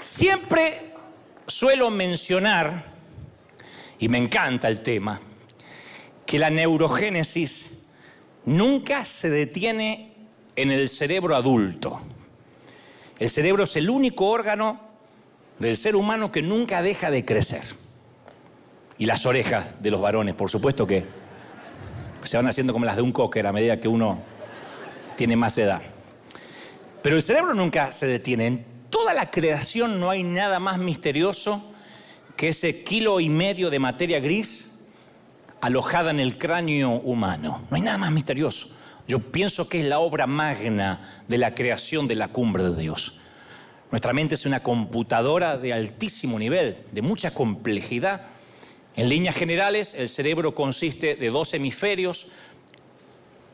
Siempre suelo mencionar, y me encanta el tema, que la neurogénesis nunca se detiene en el cerebro adulto. El cerebro es el único órgano del ser humano que nunca deja de crecer. Y las orejas de los varones, por supuesto que se van haciendo como las de un cocker a medida que uno tiene más edad. Pero el cerebro nunca se detiene. En toda la creación no hay nada más misterioso que ese kilo y medio de materia gris alojada en el cráneo humano. No hay nada más misterioso. Yo pienso que es la obra magna de la creación de la cumbre de Dios. Nuestra mente es una computadora de altísimo nivel, de mucha complejidad. En líneas generales, el cerebro consiste de dos hemisferios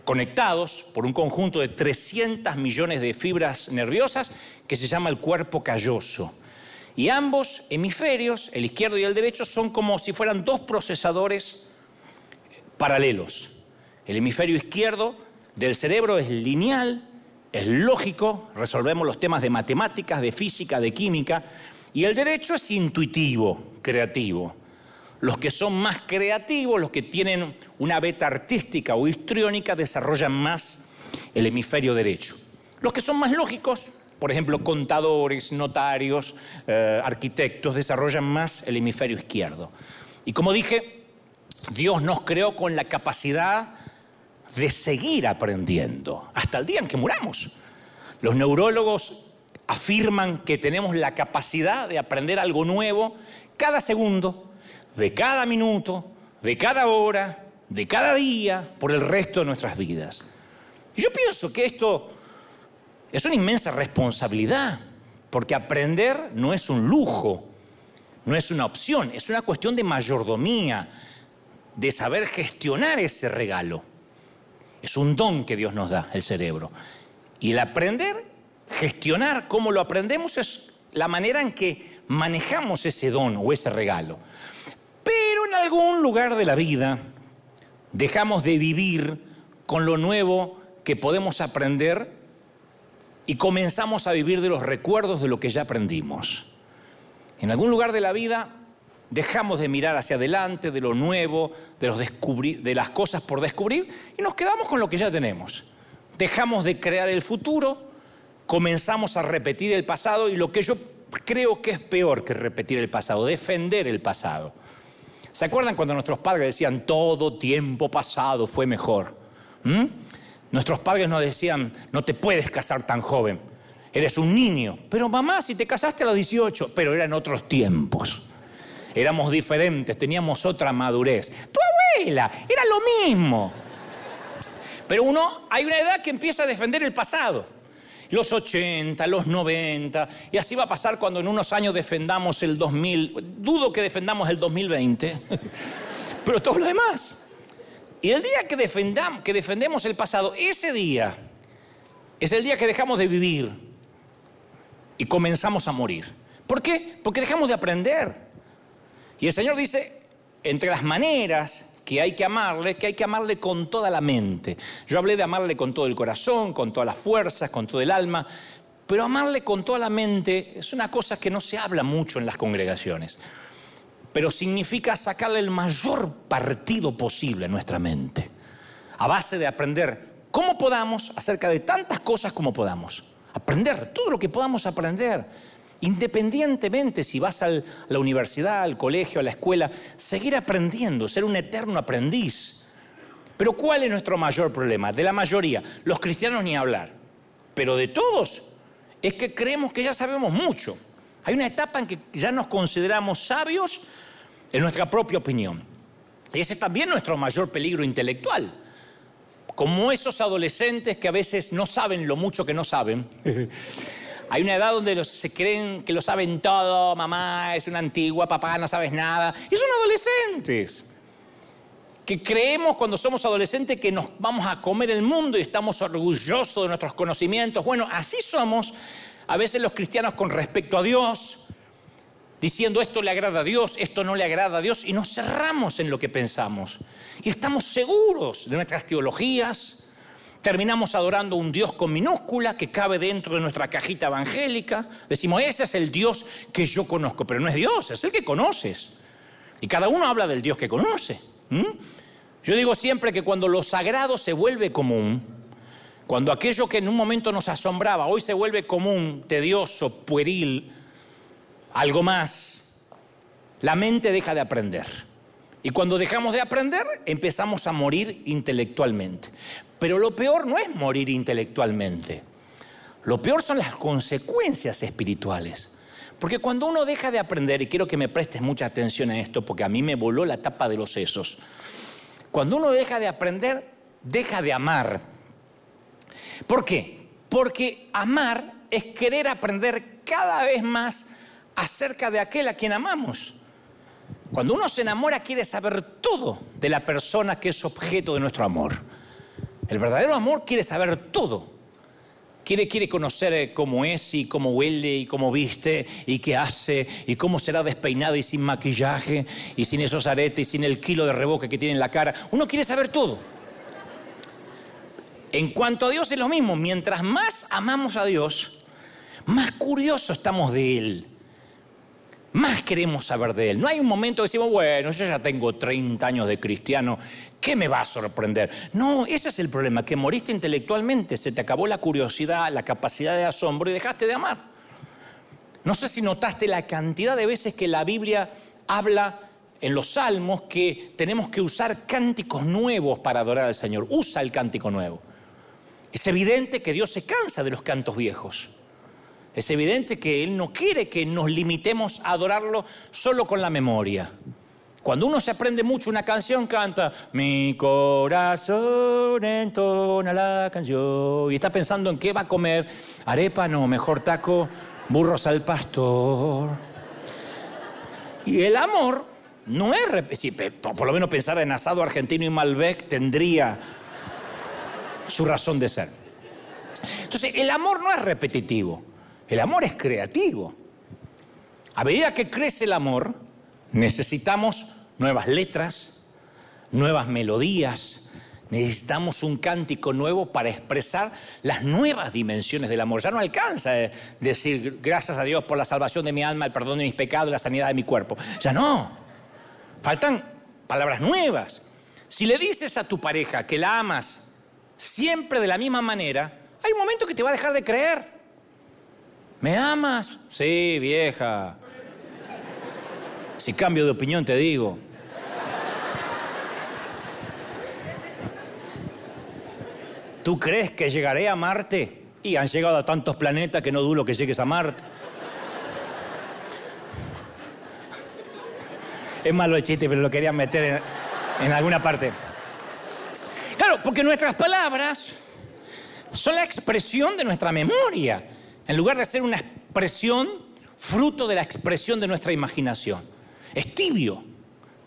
conectados por un conjunto de 300 millones de fibras nerviosas que se llama el cuerpo calloso. Y ambos hemisferios, el izquierdo y el derecho, son como si fueran dos procesadores paralelos. El hemisferio izquierdo del cerebro es lineal, es lógico, resolvemos los temas de matemáticas, de física, de química, y el derecho es intuitivo, creativo. Los que son más creativos, los que tienen una beta artística o histriónica, desarrollan más el hemisferio derecho. Los que son más lógicos, por ejemplo, contadores, notarios, eh, arquitectos, desarrollan más el hemisferio izquierdo. Y como dije, Dios nos creó con la capacidad de seguir aprendiendo hasta el día en que muramos. Los neurólogos afirman que tenemos la capacidad de aprender algo nuevo cada segundo de cada minuto, de cada hora, de cada día, por el resto de nuestras vidas. Y yo pienso que esto es una inmensa responsabilidad, porque aprender no es un lujo, no es una opción, es una cuestión de mayordomía, de saber gestionar ese regalo. Es un don que Dios nos da, el cerebro. Y el aprender, gestionar cómo lo aprendemos, es la manera en que manejamos ese don o ese regalo. Pero en algún lugar de la vida dejamos de vivir con lo nuevo que podemos aprender y comenzamos a vivir de los recuerdos de lo que ya aprendimos. En algún lugar de la vida dejamos de mirar hacia adelante, de lo nuevo, de, los de las cosas por descubrir y nos quedamos con lo que ya tenemos. Dejamos de crear el futuro, comenzamos a repetir el pasado y lo que yo creo que es peor que repetir el pasado, defender el pasado. ¿Se acuerdan cuando nuestros padres decían todo tiempo pasado fue mejor? ¿Mm? Nuestros padres nos decían, no te puedes casar tan joven, eres un niño. Pero mamá, si te casaste a los 18, pero eran otros tiempos. Éramos diferentes, teníamos otra madurez. Tu abuela, era lo mismo. Pero uno, hay una edad que empieza a defender el pasado los 80, los 90, y así va a pasar cuando en unos años defendamos el 2000. Dudo que defendamos el 2020, pero todo lo demás. Y el día que, defendamos, que defendemos el pasado, ese día es el día que dejamos de vivir y comenzamos a morir. ¿Por qué? Porque dejamos de aprender. Y el Señor dice, entre las maneras que hay que amarle, que hay que amarle con toda la mente. Yo hablé de amarle con todo el corazón, con todas las fuerzas, con todo el alma, pero amarle con toda la mente es una cosa que no se habla mucho en las congregaciones, pero significa sacarle el mayor partido posible a nuestra mente, a base de aprender cómo podamos acerca de tantas cosas como podamos. Aprender todo lo que podamos aprender Independientemente si vas a la universidad, al colegio, a la escuela, seguir aprendiendo, ser un eterno aprendiz. Pero ¿cuál es nuestro mayor problema? De la mayoría, los cristianos ni hablar, pero de todos, es que creemos que ya sabemos mucho. Hay una etapa en que ya nos consideramos sabios en nuestra propia opinión. Y ese es también nuestro mayor peligro intelectual. Como esos adolescentes que a veces no saben lo mucho que no saben. Hay una edad donde se creen que lo saben todo, mamá es una antigua, papá no sabes nada. Y son adolescentes. Que creemos cuando somos adolescentes que nos vamos a comer el mundo y estamos orgullosos de nuestros conocimientos. Bueno, así somos a veces los cristianos con respecto a Dios, diciendo esto le agrada a Dios, esto no le agrada a Dios, y nos cerramos en lo que pensamos. Y estamos seguros de nuestras teologías, terminamos adorando un Dios con minúscula que cabe dentro de nuestra cajita evangélica. Decimos, ese es el Dios que yo conozco, pero no es Dios, es el que conoces. Y cada uno habla del Dios que conoce. Yo digo siempre que cuando lo sagrado se vuelve común, cuando aquello que en un momento nos asombraba hoy se vuelve común, tedioso, pueril, algo más, la mente deja de aprender. Y cuando dejamos de aprender, empezamos a morir intelectualmente. Pero lo peor no es morir intelectualmente. Lo peor son las consecuencias espirituales. Porque cuando uno deja de aprender, y quiero que me prestes mucha atención a esto, porque a mí me voló la tapa de los sesos, cuando uno deja de aprender, deja de amar. ¿Por qué? Porque amar es querer aprender cada vez más acerca de aquel a quien amamos. Cuando uno se enamora quiere saber todo de la persona que es objeto de nuestro amor. El verdadero amor quiere saber todo. Quiere, quiere conocer eh, cómo es y cómo huele y cómo viste y qué hace y cómo será despeinado y sin maquillaje y sin esos aretes y sin el kilo de reboque que tiene en la cara. Uno quiere saber todo. En cuanto a Dios es lo mismo. Mientras más amamos a Dios, más curiosos estamos de Él más queremos saber de Él. No hay un momento que decimos, bueno, yo ya tengo 30 años de cristiano, ¿qué me va a sorprender? No, ese es el problema, que moriste intelectualmente, se te acabó la curiosidad, la capacidad de asombro y dejaste de amar. No sé si notaste la cantidad de veces que la Biblia habla en los salmos que tenemos que usar cánticos nuevos para adorar al Señor. Usa el cántico nuevo. Es evidente que Dios se cansa de los cantos viejos. Es evidente que Él no quiere que nos limitemos a adorarlo solo con la memoria. Cuando uno se aprende mucho una canción, canta, mi corazón entona la canción, y está pensando en qué va a comer, arepa no, mejor taco, burros al pastor. Y el amor no es, si, por lo menos pensar en asado argentino y Malbec tendría su razón de ser. Entonces, el amor no es repetitivo. El amor es creativo. A medida que crece el amor, necesitamos nuevas letras, nuevas melodías, necesitamos un cántico nuevo para expresar las nuevas dimensiones del amor. Ya no alcanza decir gracias a Dios por la salvación de mi alma, el perdón de mis pecados, la sanidad de mi cuerpo. Ya no. Faltan palabras nuevas. Si le dices a tu pareja que la amas siempre de la misma manera, hay un momento que te va a dejar de creer. ¿Me amas? Sí, vieja. Si cambio de opinión te digo. ¿Tú crees que llegaré a Marte? Y han llegado a tantos planetas que no dudo que llegues a Marte. Es malo el chiste, pero lo quería meter en, en alguna parte. Claro, porque nuestras palabras son la expresión de nuestra memoria en lugar de ser una expresión fruto de la expresión de nuestra imaginación. Es tibio.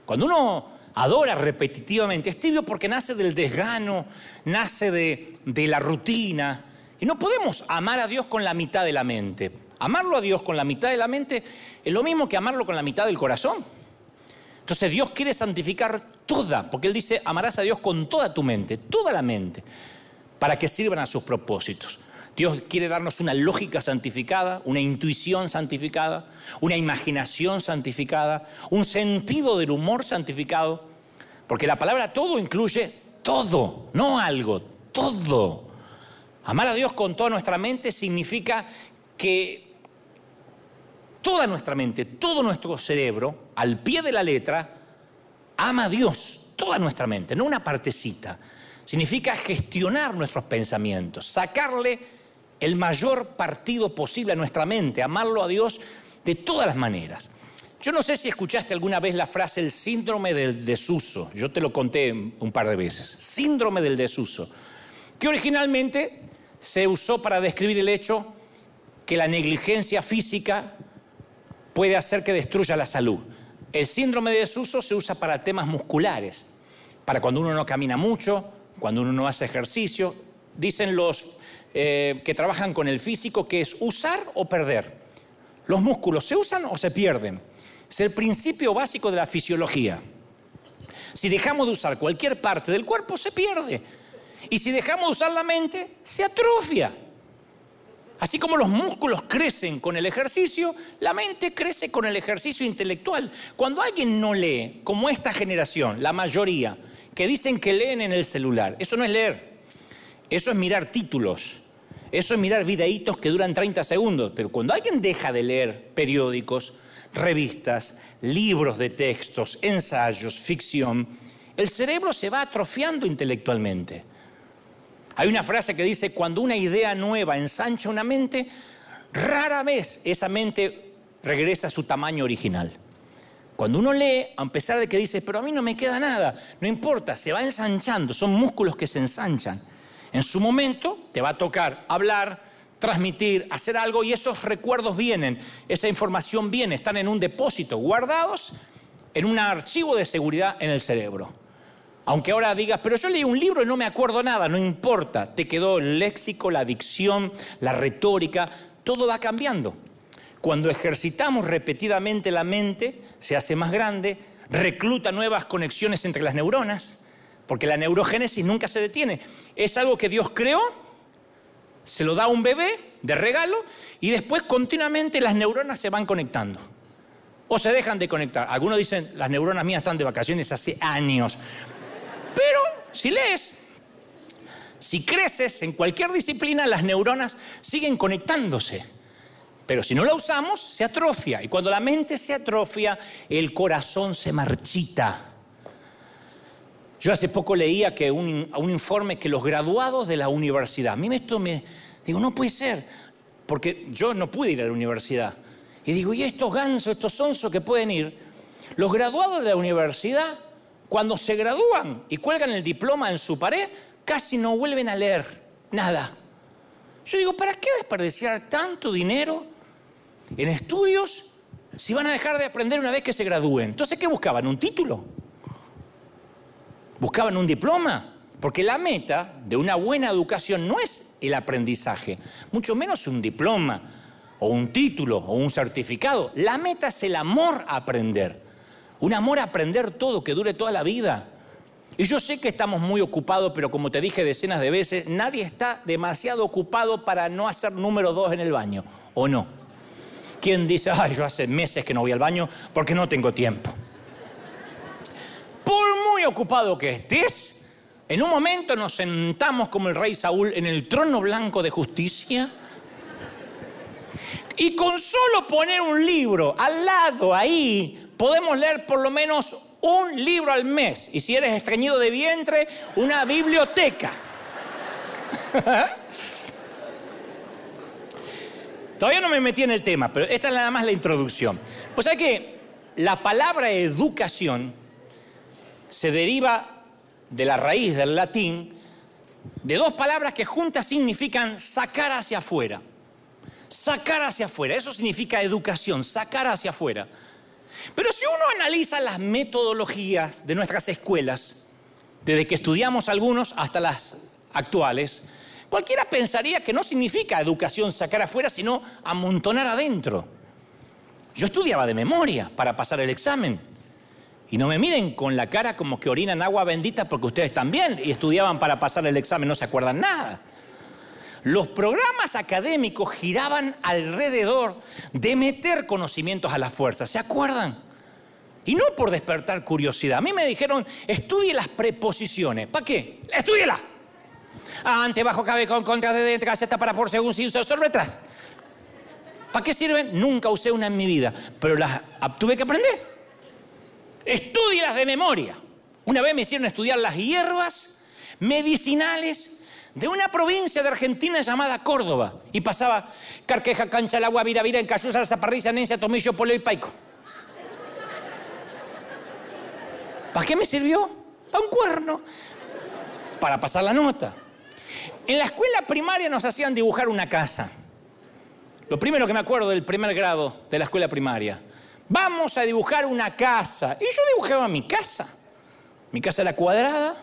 Cuando uno adora repetitivamente, es tibio porque nace del desgano, nace de, de la rutina. Y no podemos amar a Dios con la mitad de la mente. Amarlo a Dios con la mitad de la mente es lo mismo que amarlo con la mitad del corazón. Entonces Dios quiere santificar toda, porque Él dice, amarás a Dios con toda tu mente, toda la mente, para que sirvan a sus propósitos. Dios quiere darnos una lógica santificada, una intuición santificada, una imaginación santificada, un sentido del humor santificado, porque la palabra todo incluye todo, no algo, todo. Amar a Dios con toda nuestra mente significa que toda nuestra mente, todo nuestro cerebro, al pie de la letra, ama a Dios, toda nuestra mente, no una partecita. Significa gestionar nuestros pensamientos, sacarle el mayor partido posible a nuestra mente, amarlo a Dios de todas las maneras. Yo no sé si escuchaste alguna vez la frase el síndrome del desuso. Yo te lo conté un par de veces. Síndrome del desuso. Que originalmente se usó para describir el hecho que la negligencia física puede hacer que destruya la salud. El síndrome de desuso se usa para temas musculares, para cuando uno no camina mucho, cuando uno no hace ejercicio. Dicen los eh, que trabajan con el físico, que es usar o perder. Los músculos se usan o se pierden. Es el principio básico de la fisiología. Si dejamos de usar cualquier parte del cuerpo, se pierde. Y si dejamos de usar la mente, se atrofia. Así como los músculos crecen con el ejercicio, la mente crece con el ejercicio intelectual. Cuando alguien no lee, como esta generación, la mayoría, que dicen que leen en el celular, eso no es leer, eso es mirar títulos, eso es mirar videitos que duran 30 segundos. Pero cuando alguien deja de leer periódicos, revistas, libros de textos, ensayos, ficción, el cerebro se va atrofiando intelectualmente. Hay una frase que dice, cuando una idea nueva ensancha una mente, rara vez esa mente regresa a su tamaño original. Cuando uno lee, a pesar de que dice, pero a mí no me queda nada, no importa, se va ensanchando, son músculos que se ensanchan. En su momento te va a tocar hablar, transmitir, hacer algo y esos recuerdos vienen, esa información viene, están en un depósito, guardados en un archivo de seguridad en el cerebro. Aunque ahora digas, pero yo leí un libro y no me acuerdo nada, no importa, te quedó el léxico, la dicción, la retórica, todo va cambiando. Cuando ejercitamos repetidamente la mente, se hace más grande, recluta nuevas conexiones entre las neuronas, porque la neurogénesis nunca se detiene. Es algo que Dios creó, se lo da a un bebé de regalo y después continuamente las neuronas se van conectando. O se dejan de conectar. Algunos dicen, las neuronas mías están de vacaciones hace años. Pero si lees, si creces en cualquier disciplina, las neuronas siguen conectándose. Pero si no la usamos, se atrofia. Y cuando la mente se atrofia, el corazón se marchita. Yo hace poco leía que un, un informe que los graduados de la universidad, a mí esto me, digo, no puede ser, porque yo no pude ir a la universidad. Y digo, ¿y estos gansos, estos sonsos que pueden ir? Los graduados de la universidad cuando se gradúan y cuelgan el diploma en su pared, casi no vuelven a leer nada. Yo digo, ¿para qué desperdiciar tanto dinero en estudios si van a dejar de aprender una vez que se gradúen? Entonces, ¿qué buscaban? ¿Un título? ¿Buscaban un diploma? Porque la meta de una buena educación no es el aprendizaje, mucho menos un diploma o un título o un certificado. La meta es el amor a aprender. Un amor a aprender todo, que dure toda la vida. Y yo sé que estamos muy ocupados, pero como te dije decenas de veces, nadie está demasiado ocupado para no hacer número dos en el baño, ¿o no? ¿Quién dice, ay, yo hace meses que no voy al baño porque no tengo tiempo? Por muy ocupado que estés, en un momento nos sentamos como el rey Saúl en el trono blanco de justicia y con solo poner un libro al lado ahí podemos leer por lo menos un libro al mes. Y si eres estreñido de vientre, una biblioteca. Todavía no me metí en el tema, pero esta es nada más la introducción. Pues hay que la palabra educación se deriva de la raíz del latín de dos palabras que juntas significan sacar hacia afuera. Sacar hacia afuera, eso significa educación, sacar hacia afuera. Pero si uno analiza las metodologías de nuestras escuelas, desde que estudiamos algunos hasta las actuales, cualquiera pensaría que no significa educación sacar afuera, sino amontonar adentro. Yo estudiaba de memoria para pasar el examen. Y no me miren con la cara como que orinan agua bendita porque ustedes también y estudiaban para pasar el examen, no se acuerdan nada. Los programas académicos giraban alrededor de meter conocimientes a la fuerza, ¿se acuerdan? Y no por despertar curiosidad. A mí me dijeron, estudie las preposiciones. ¿Para qué? ¡Estúdiela! Ante, bajo, cabe, con, contra, de, dentro, está para, por, según, sin, sobre, tras. ¿Para qué sirven? Nunca usé una en mi vida, pero las tuve que aprender. Estúdielas de memoria. Una vez me hicieron estudiar las hierbas medicinales de una provincia de Argentina llamada Córdoba. Y pasaba Carqueja, Cancha, el agua, Vira, Vira, en Cayusa, Zaparrisa, Nencia, Tomillo, Poleo y Paico. ¿Para qué me sirvió? Para un cuerno. Para pasar la nota. En la escuela primaria nos hacían dibujar una casa. Lo primero que me acuerdo del primer grado de la escuela primaria. Vamos a dibujar una casa. Y yo dibujaba mi casa. Mi casa era cuadrada,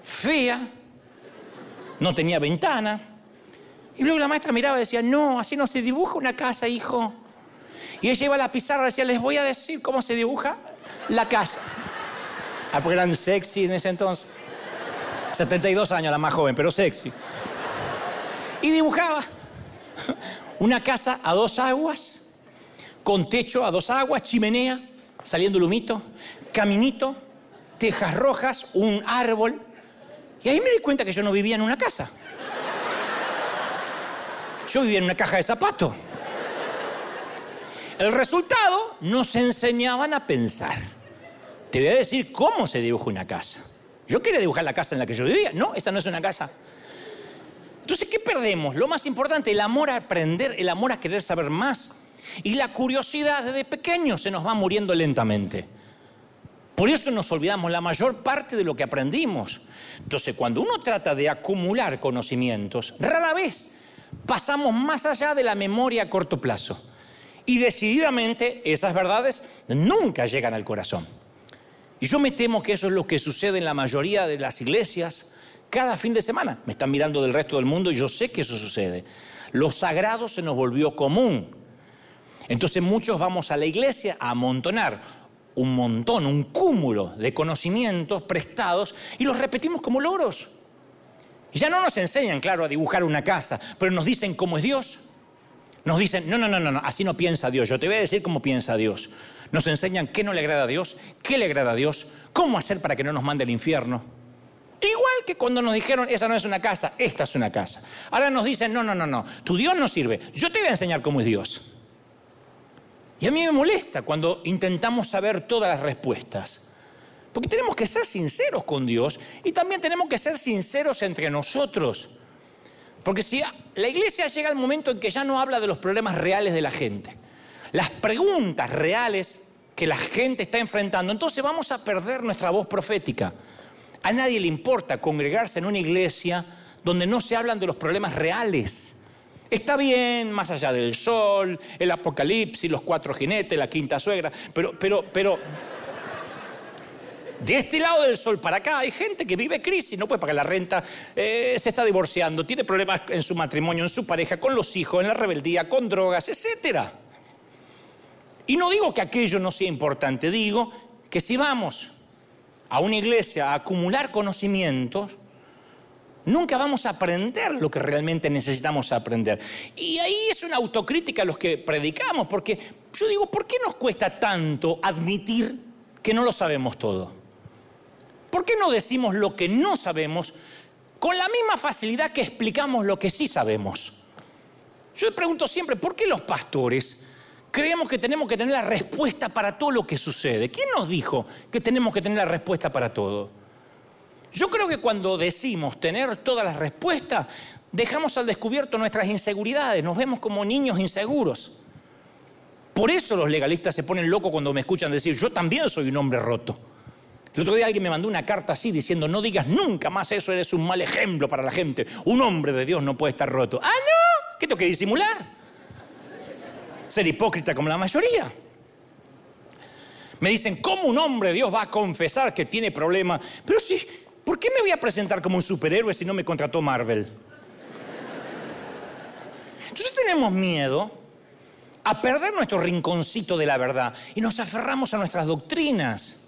fea, no tenía ventana. Y luego la maestra miraba y decía, no, así no se dibuja una casa, hijo. Y ella iba a la pizarra y decía, les voy a decir cómo se dibuja la casa. Ah, porque eran sexy en ese entonces. 72 años, la más joven, pero sexy. Y dibujaba una casa a dos aguas, con techo a dos aguas, chimenea, saliendo lumito, caminito, tejas rojas, un árbol. Y ahí me di cuenta que yo no vivía en una casa. Yo vivía en una caja de zapatos. El resultado nos enseñaban a pensar. Te voy a decir cómo se dibuja una casa. Yo quería dibujar la casa en la que yo vivía. No, esa no es una casa. Entonces, ¿qué perdemos? Lo más importante, el amor a aprender, el amor a querer saber más. Y la curiosidad desde pequeño se nos va muriendo lentamente. Por eso nos olvidamos la mayor parte de lo que aprendimos. Entonces, cuando uno trata de acumular conocimientos, rara vez pasamos más allá de la memoria a corto plazo. Y decididamente esas verdades nunca llegan al corazón. Y yo me temo que eso es lo que sucede en la mayoría de las iglesias cada fin de semana. Me están mirando del resto del mundo y yo sé que eso sucede. Lo sagrado se nos volvió común. Entonces muchos vamos a la iglesia a amontonar un montón, un cúmulo de conocimientos prestados y los repetimos como logros. Y ya no nos enseñan, claro, a dibujar una casa, pero nos dicen cómo es Dios. Nos dicen, no, no, no, no, así no piensa Dios. Yo te voy a decir cómo piensa Dios. Nos enseñan qué no le agrada a Dios, qué le agrada a Dios, cómo hacer para que no nos mande al infierno. Igual que cuando nos dijeron, esa no es una casa, esta es una casa. Ahora nos dicen, no, no, no, no, tu Dios no sirve. Yo te voy a enseñar cómo es Dios. Y a mí me molesta cuando intentamos saber todas las respuestas. Porque tenemos que ser sinceros con Dios y también tenemos que ser sinceros entre nosotros. Porque si la iglesia llega al momento en que ya no habla de los problemas reales de la gente, las preguntas reales que la gente está enfrentando, entonces vamos a perder nuestra voz profética. A nadie le importa congregarse en una iglesia donde no se hablan de los problemas reales. Está bien, más allá del sol, el apocalipsis, los cuatro jinetes, la quinta suegra, pero, pero, pero, de este lado del sol para acá hay gente que vive crisis, no puede pagar la renta, eh, se está divorciando, tiene problemas en su matrimonio, en su pareja, con los hijos, en la rebeldía, con drogas, etc. Y no digo que aquello no sea importante, digo que si vamos a una iglesia a acumular conocimientos, nunca vamos a aprender lo que realmente necesitamos aprender. Y ahí es una autocrítica a los que predicamos, porque yo digo, ¿por qué nos cuesta tanto admitir que no lo sabemos todo? ¿Por qué no decimos lo que no sabemos con la misma facilidad que explicamos lo que sí sabemos? Yo pregunto siempre, ¿por qué los pastores creemos que tenemos que tener la respuesta para todo lo que sucede. ¿Quién nos dijo que tenemos que tener la respuesta para todo? Yo creo que cuando decimos tener todas las respuestas, dejamos al descubierto nuestras inseguridades, nos vemos como niños inseguros. Por eso los legalistas se ponen locos cuando me escuchan decir, yo también soy un hombre roto. El otro día alguien me mandó una carta así diciendo, no digas nunca más eso, eres un mal ejemplo para la gente. Un hombre de Dios no puede estar roto. Ah, no, ¿qué tengo que disimular? ser hipócrita como la mayoría. Me dicen, ¿cómo un hombre de Dios va a confesar que tiene problemas? Pero sí, ¿por qué me voy a presentar como un superhéroe si no me contrató Marvel? Entonces tenemos miedo a perder nuestro rinconcito de la verdad y nos aferramos a nuestras doctrinas.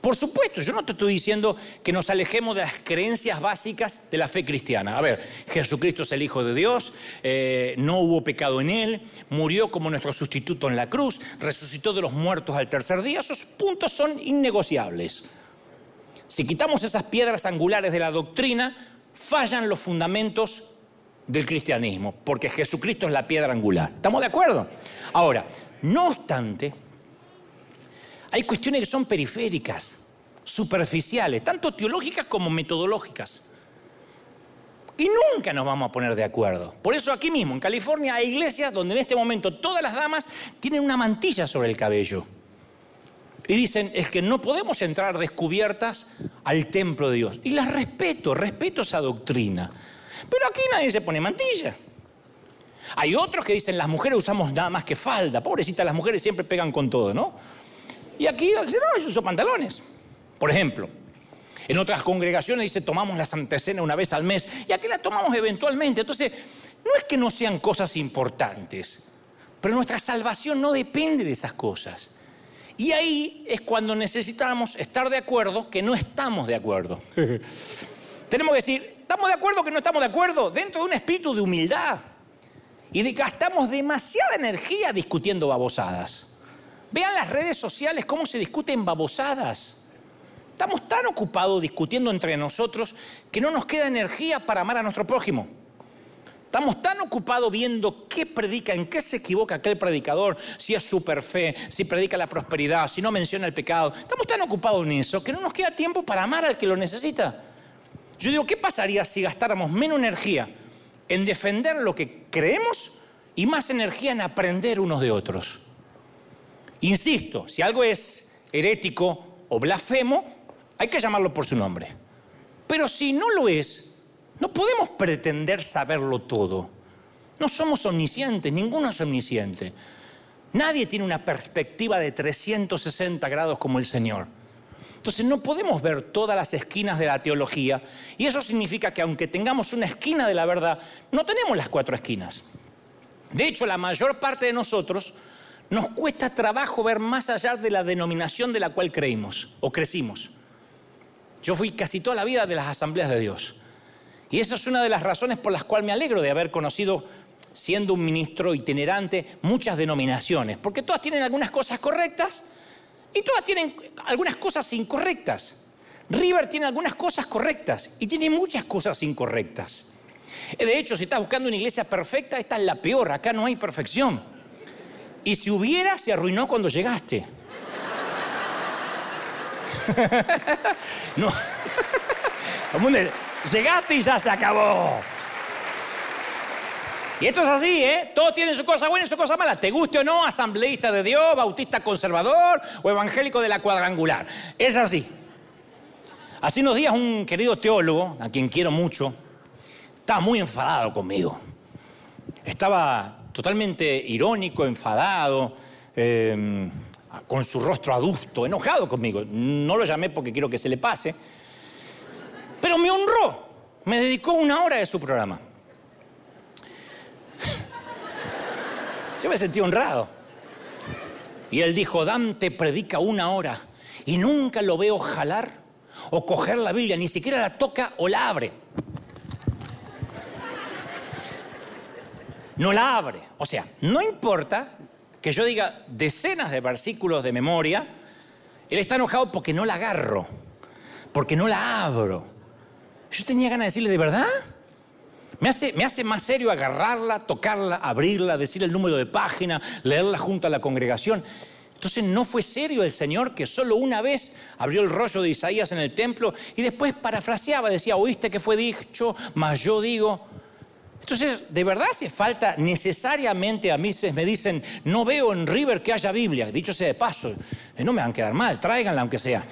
Por supuesto, yo no te estoy diciendo que nos alejemos de las creencias básicas de la fe cristiana. A ver, Jesucristo es el Hijo de Dios, eh, no hubo pecado en él, murió como nuestro sustituto en la cruz, resucitó de los muertos al tercer día, esos puntos son innegociables. Si quitamos esas piedras angulares de la doctrina, fallan los fundamentos del cristianismo, porque Jesucristo es la piedra angular. ¿Estamos de acuerdo? Ahora, no obstante, hay cuestiones que son periféricas, superficiales, tanto teológicas como metodológicas. Y nunca nos vamos a poner de acuerdo. Por eso aquí mismo, en California, hay iglesias donde en este momento todas las damas tienen una mantilla sobre el cabello. Y dicen, es que no podemos entrar descubiertas al templo de Dios. Y las respeto, respeto esa doctrina. Pero aquí nadie se pone mantilla. Hay otros que dicen, las mujeres usamos nada más que falda. Pobrecitas, las mujeres siempre pegan con todo, ¿no? Y aquí dice, no, yo uso pantalones. Por ejemplo, en otras congregaciones dice, tomamos la Santa Cena una vez al mes. Y aquí la tomamos eventualmente. Entonces, no es que no sean cosas importantes, pero nuestra salvación no depende de esas cosas. Y ahí es cuando necesitamos estar de acuerdo que no estamos de acuerdo. tenemos que decir, ¿estamos de acuerdo que no estamos de acuerdo? Dentro de un espíritu de humildad. Y gastamos demasiada energía discutiendo babosadas. Vean las redes sociales cómo se discuten babosadas. Estamos tan ocupados discutiendo entre nosotros que no nos queda energía para amar a nuestro prójimo. Estamos tan ocupados viendo qué predica, en qué se equivoca aquel predicador, si es super fe, si predica la prosperidad, si no menciona el pecado. Estamos tan ocupados en eso que no nos queda tiempo para amar al que lo necesita. Yo digo, ¿qué pasaría si gastáramos menos energía en defender lo que creemos y más energía en aprender unos de otros? Insisto, si algo es herético o blasfemo, hay que llamarlo por su nombre. Pero si no lo es, no podemos pretender saberlo todo. No somos omniscientes, ninguno es omnisciente. Nadie tiene una perspectiva de 360 grados como el Señor. Entonces no podemos ver todas las esquinas de la teología y eso significa que aunque tengamos una esquina de la verdad, no tenemos las cuatro esquinas. De hecho, la mayor parte de nosotros nos cuesta trabajo ver más allá de la denominación de la cual creímos o crecimos. Yo fui casi toda la vida de las asambleas de Dios. Y esa es una de las razones por las cuales me alegro de haber conocido, siendo un ministro itinerante, muchas denominaciones. Porque todas tienen algunas cosas correctas y todas tienen algunas cosas incorrectas. River tiene algunas cosas correctas y tiene muchas cosas incorrectas. De hecho, si estás buscando una iglesia perfecta, esta es la peor. Acá no hay perfección. Y si hubiera, se arruinó cuando llegaste. no. Llegaste y ya se acabó. Y esto es así, ¿eh? Todos tienen su cosa buena y su cosa mala. Te guste o no, asambleísta de Dios, bautista conservador o evangélico de la cuadrangular. Es así. Hace unos días un querido teólogo, a quien quiero mucho, estaba muy enfadado conmigo. Estaba totalmente irónico, enfadado. Eh, con su rostro adusto, enojado conmigo. No lo llamé porque quiero que se le pase, pero me honró, me dedicó una hora de su programa. Yo me sentí honrado. Y él dijo, Dante predica una hora y nunca lo veo jalar o coger la Biblia, ni siquiera la toca o la abre. No la abre. O sea, no importa que yo diga decenas de versículos de memoria, él está enojado porque no la agarro, porque no la abro. Yo tenía ganas de decirle, ¿de verdad? Me hace, me hace más serio agarrarla, tocarla, abrirla, decir el número de página, leerla junto a la congregación. Entonces no fue serio el Señor que solo una vez abrió el rollo de Isaías en el templo y después parafraseaba, decía, oíste que fue dicho, mas yo digo, entonces, ¿de verdad hace falta necesariamente a mí se me dicen, no veo en River que haya Biblia? Dicho sea de paso, eh, no me van a quedar mal, tráiganla aunque sea.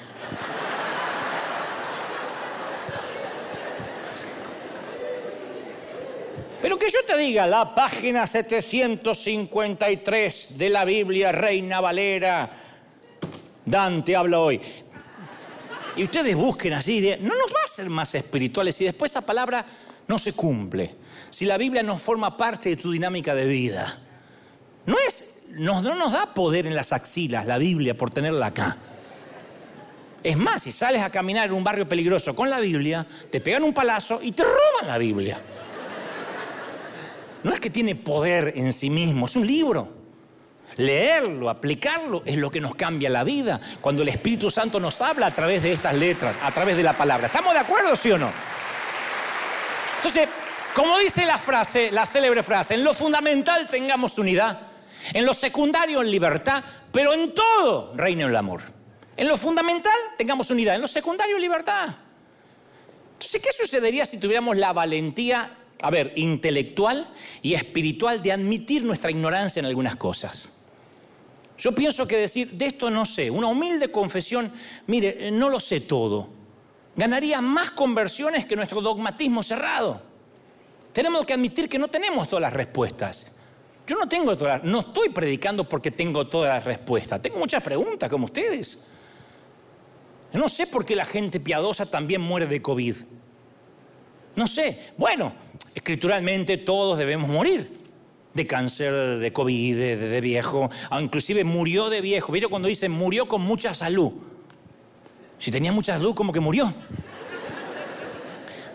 Pero que yo te diga, la página 753 de la Biblia Reina Valera, Dante habla hoy. Y ustedes busquen así, no nos va a ser más espirituales y después esa palabra no se cumple si la Biblia no forma parte de tu dinámica de vida? No, es, no, no nos da poder en las axilas la Biblia por tenerla acá. Es más, si sales a caminar en un barrio peligroso con la Biblia, te pegan un palazo y te roban la Biblia. No es que tiene poder en sí mismo, es un libro. Leerlo, aplicarlo, es lo que nos cambia la vida. Cuando el Espíritu Santo nos habla a través de estas letras, a través de la palabra. ¿Estamos de acuerdo, sí o no? Entonces, como dice la frase, la célebre frase, en lo fundamental tengamos unidad, en lo secundario en libertad, pero en todo reine el amor. En lo fundamental tengamos unidad, en lo secundario libertad. Entonces, ¿qué sucedería si tuviéramos la valentía, a ver, intelectual y espiritual de admitir nuestra ignorancia en algunas cosas? Yo pienso que decir, de esto no sé, una humilde confesión, mire, no lo sé todo, ganaría más conversiones que nuestro dogmatismo cerrado. Tenemos que admitir que no tenemos todas las respuestas. Yo no tengo todas, no estoy predicando porque tengo todas las respuestas. Tengo muchas preguntas como ustedes. No sé por qué la gente piadosa también muere de COVID. No sé. Bueno, escrituralmente todos debemos morir de cáncer, de COVID, de, viejo. Ah, inclusive murió de viejo. ¿Vieron cuando dicen murió con mucha salud? Si tenía mucha salud, como que murió.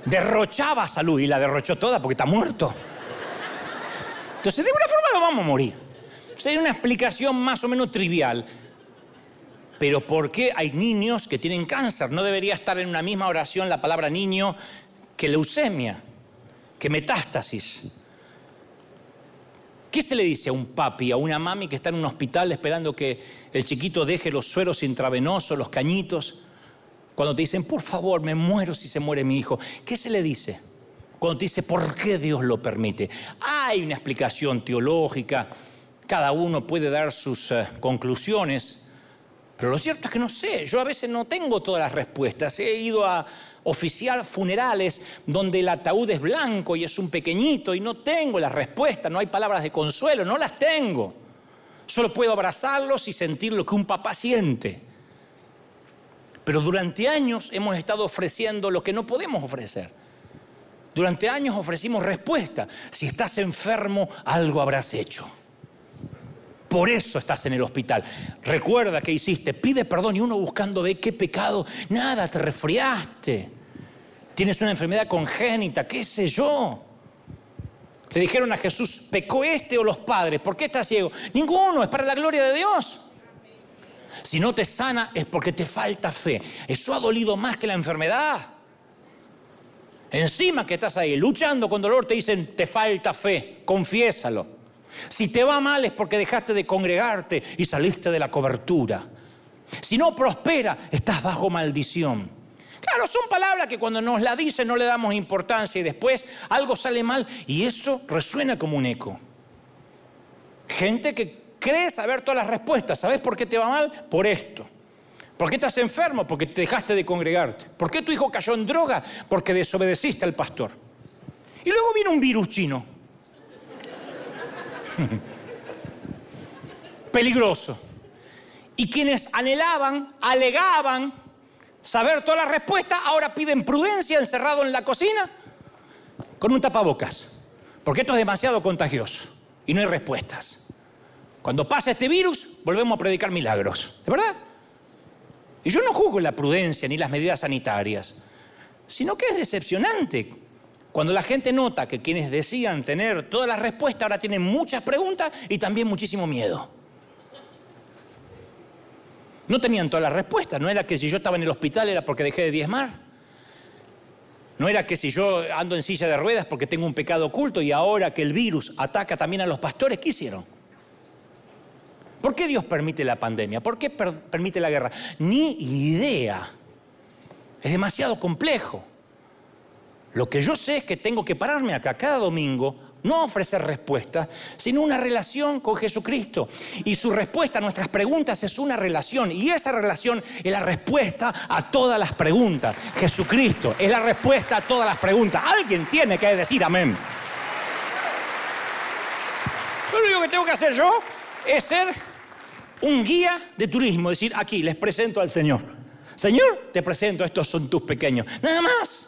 derrochaba salud y la derrochó toda porque está muerto. Entonces, de alguna forma lo vamos a morir. Sería una explicación más o menos trivial. Pero ¿por qué hay niños que tienen cáncer? No debería estar en una misma oración la palabra niño que leucemia, que metástasis. ¿Qué se le dice a un papi, a una mami que está en un hospital esperando que el chiquito deje los sueros intravenosos, los cañitos? Cuando te dicen, por favor, me muero si se muere mi hijo. ¿Qué se le dice? Cuando te dice, ¿por qué Dios lo permite? Hay una explicación teológica, cada uno puede dar sus eh, conclusiones, pero lo cierto es que no sé, yo a veces no tengo todas las respuestas. He ido a oficiar funerales donde el ataúd es blanco y es un pequeñito y no tengo las respuestas, no hay palabras de consuelo, no las tengo. Solo puedo abrazarlos y sentir lo que un papá siente. Pero durante años hemos estado ofreciendo lo que no podemos ofrecer. Durante años ofrecimos respuesta. Si estás enfermo, algo habrás hecho. Por eso estás en el hospital. Recuerda que hiciste, pide perdón y uno buscando ve qué pecado. Nada, te resfriaste. Tienes una enfermedad congénita, qué sé yo. Le dijeron a Jesús, ¿pecó este o los padres? ¿Por qué estás ciego? Ninguno, es para la gloria de Dios. Si no te sana es porque te falta fe. Eso ha dolido más que la enfermedad. Encima que estás ahí luchando con dolor, te dicen, te falta fe, confiésalo. Si te va mal es porque dejaste de congregarte y saliste de la cobertura. Si no prospera, estás bajo maldición. Claro, son palabras que cuando nos la dicen no le damos importancia y después algo sale mal y eso resuena como un eco. Gente que crees saber todas las respuestas. ¿Sabes por qué te va mal? Por esto. ¿Por qué estás enfermo? Porque te dejaste de congregarte. ¿Por qué tu hijo cayó en droga? Porque desobedeciste al pastor. Y luego viene un virus chino. Peligroso. Y quienes anhelaban, alegaban saber todas las respuestas, ahora piden prudencia encerrado en la cocina con un tapabocas. Porque esto es demasiado contagioso y no hay respuestas. Cuando pasa este virus, volvemos a predicar milagros. ¿De verdad? Y yo no juzgo la prudencia ni las medidas sanitarias, sino que es decepcionante cuando la gente nota que quienes decían tener todas las respuestas ahora tienen muchas preguntas y también muchísimo miedo. No tenían todas las respuestas, no era que si yo estaba en el hospital era porque dejé de diezmar. No era que si yo ando en silla de ruedas porque tengo un pecado oculto y ahora que el virus ataca también a los pastores, ¿qué hicieron? ¿Por qué Dios permite la pandemia? ¿Por qué permite la guerra? Ni idea. Es demasiado complejo. Lo que yo sé es que tengo que pararme acá cada domingo, no ofrecer respuestas, sino una relación con Jesucristo. Y su respuesta a nuestras preguntas es una relación. Y esa relación es la respuesta a todas las preguntas. Jesucristo es la respuesta a todas las preguntas. Alguien tiene que decir amén. Lo único que tengo que hacer yo es ser un guía de turismo, decir, aquí les presento al Señor. Señor, te presento, estos son tus pequeños. Nada más.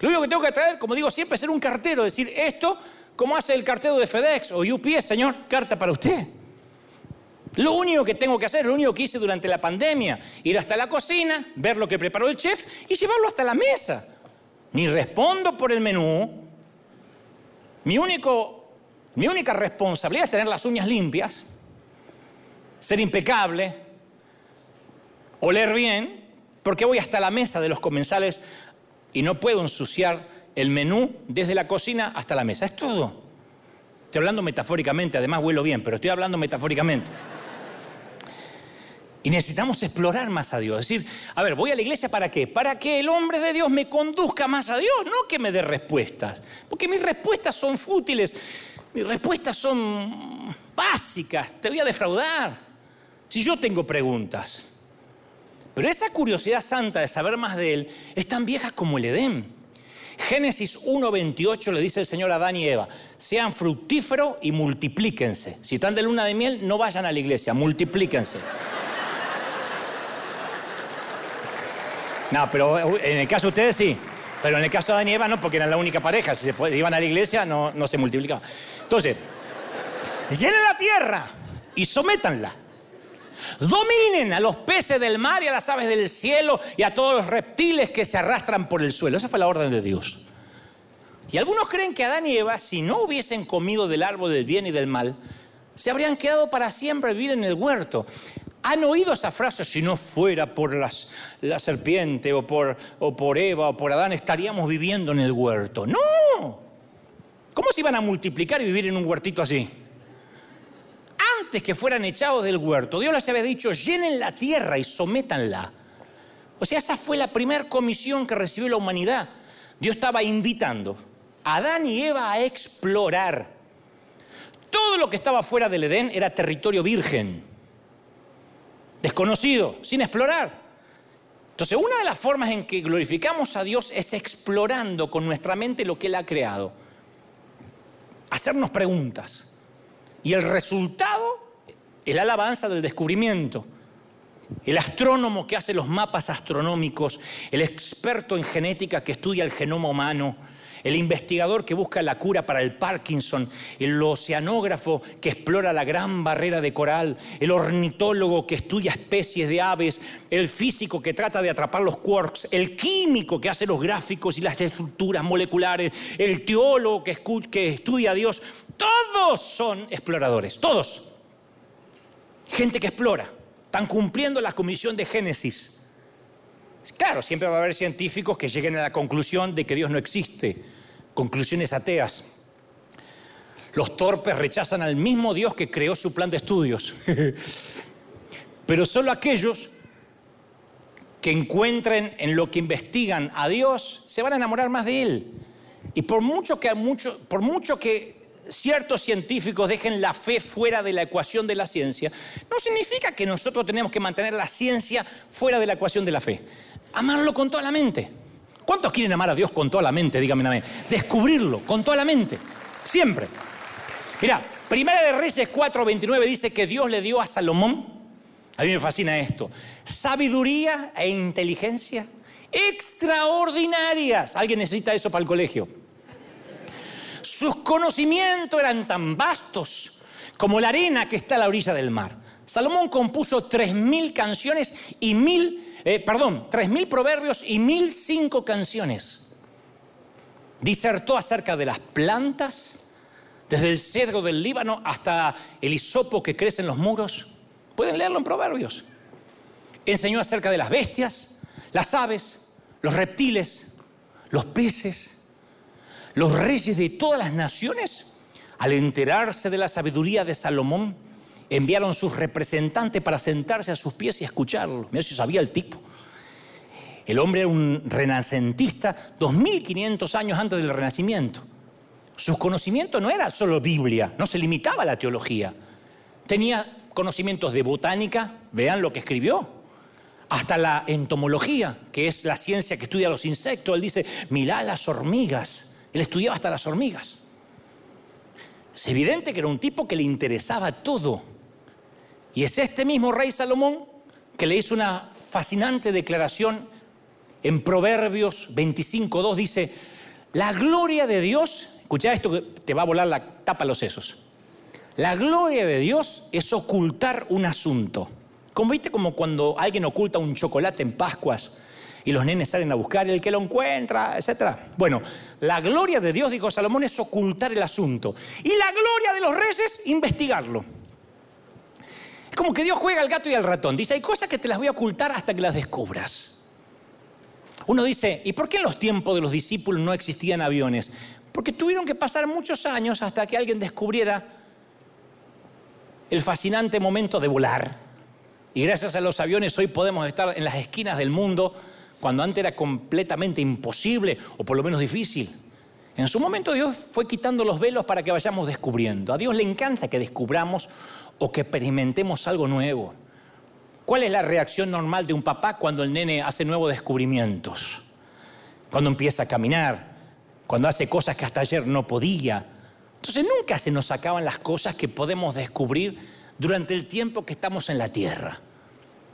Lo único que tengo que traer, como digo siempre, es ser un cartero, decir esto, como hace el cartero de FedEx o UPS, Señor, carta para usted. Lo único que tengo que hacer, lo único que hice durante la pandemia, ir hasta la cocina, ver lo que preparó el chef y llevarlo hasta la mesa. Ni respondo por el menú. Mi, único, mi única responsabilidad es tener las uñas limpias ser impecable, oler bien, porque voy hasta la mesa de los comensales y no puedo ensuciar el menú desde la cocina hasta la mesa. Es todo. Estoy hablando metafóricamente, además huelo bien, pero estoy hablando metafóricamente. Y necesitamos explorar más a Dios. Decir, a ver, voy a la iglesia para qué? Para que el hombre de Dios me conduzca más a Dios, no que me dé respuestas. Porque mis respuestas son fútiles, mis respuestas son básicas, te voy a defraudar. Si yo tengo preguntas, pero esa curiosidad santa de saber más de Él es tan vieja como el Edén. Génesis 1.28 le dice el Señor a Adán y Eva, sean fructíferos y multiplíquense. Si están de luna de miel, no vayan a la iglesia, multiplíquense. No, pero en el caso de ustedes sí. Pero en el caso de Adán y Eva no, porque eran la única pareja. Si se iban a la iglesia, no, no se multiplicaban. Entonces, llenen la tierra y sométanla Dominen a los peces del mar y a las aves del cielo y a todos los reptiles que se arrastran por el suelo. Esa fue la orden de Dios. Y algunos creen que Adán y Eva, si no hubiesen comido del árbol del bien y del mal, se habrían quedado para siempre a vivir en el huerto. ¿Han oído esa frase? Si no fuera por las, la serpiente o por, o por Eva o por Adán, estaríamos viviendo en el huerto. No. ¿Cómo se iban a multiplicar y vivir en un huertito así? Que fueran echados del huerto, Dios les había dicho, llenen la tierra y sométanla. O sea, esa fue la primera comisión que recibió la humanidad. Dios estaba invitando a Adán y Eva a explorar. Todo lo que estaba fuera del Edén era territorio virgen, desconocido, sin explorar. Entonces, una de las formas en que glorificamos a Dios es explorando con nuestra mente lo que Él ha creado. Hacernos preguntas. Y el resultado, el alabanza del descubrimiento. El astrónomo que hace los mapas astronómicos, el experto en genética que estudia el genoma humano, el investigador que busca la cura para el Parkinson, el oceanógrafo que explora la gran barrera de coral, el ornitólogo que estudia especies de aves, el físico que trata de atrapar los quarks, el químico que hace los gráficos y las estructuras moleculares, el teólogo que, estudia a Dios, todos son exploradores, todos. Gente que explora, están cumpliendo la comisión de Génesis. Claro, siempre va a haber científicos que lleguen a la conclusión de que Dios no existe conclusiones ateas. Los torpes rechazan al mismo Dios que creó su plan de estudios. Pero solo aquellos que encuentren en lo que investigan a Dios se van a enamorar más de Él. Y por mucho que, mucho, por mucho que ciertos científicos dejen la fe fuera de la ecuación de la ciencia, no significa que nosotros tenemos que mantener la ciencia fuera de la ecuación de la fe. Amarlo con toda la mente. ¿Cuántos quieren amar a Dios con toda la mente? Dígame amén. Descubrirlo con toda la mente. Siempre. Mira, Primera de Reyes 4:29 dice que Dios le dio a Salomón, a mí me fascina esto, sabiduría e inteligencia extraordinarias. ¿Alguien necesita eso para el colegio? Sus conocimientos eran tan vastos como la arena que está a la orilla del mar. Salomón compuso tres mil canciones y mil eh, perdón, tres mil proverbios y mil cinco canciones. Disertó acerca de las plantas, desde el cedro del Líbano hasta el hisopo que crece en los muros. Pueden leerlo en proverbios. Enseñó acerca de las bestias, las aves, los reptiles, los peces, los reyes de todas las naciones, al enterarse de la sabiduría de Salomón, enviaron sus representantes para sentarse a sus pies y escucharlo. Mira si sabía el tipo. El hombre era un renacentista 2500 años antes del Renacimiento. Sus conocimientos no era solo Biblia, no se limitaba a la teología. Tenía conocimientos de botánica, vean lo que escribió, hasta la entomología, que es la ciencia que estudia los insectos. Él dice, mirá las hormigas. Él estudiaba hasta las hormigas. Es evidente que era un tipo que le interesaba todo. Y es este mismo rey Salomón que le hizo una fascinante declaración en Proverbios 25.2. Dice, la gloria de Dios, escucha esto que te va a volar la tapa a los sesos. La gloria de Dios es ocultar un asunto. Como viste como cuando alguien oculta un chocolate en Pascuas y los nenes salen a buscar el que lo encuentra, etc. Bueno, la gloria de Dios, dijo Salomón, es ocultar el asunto. Y la gloria de los reyes, investigarlo. Es como que Dios juega al gato y al ratón. Dice, hay cosas que te las voy a ocultar hasta que las descubras. Uno dice, ¿y por qué en los tiempos de los discípulos no existían aviones? Porque tuvieron que pasar muchos años hasta que alguien descubriera el fascinante momento de volar. Y gracias a los aviones hoy podemos estar en las esquinas del mundo cuando antes era completamente imposible o por lo menos difícil. En su momento Dios fue quitando los velos para que vayamos descubriendo. A Dios le encanta que descubramos o que experimentemos algo nuevo. ¿Cuál es la reacción normal de un papá cuando el nene hace nuevos descubrimientos? Cuando empieza a caminar, cuando hace cosas que hasta ayer no podía. Entonces nunca se nos acaban las cosas que podemos descubrir durante el tiempo que estamos en la Tierra.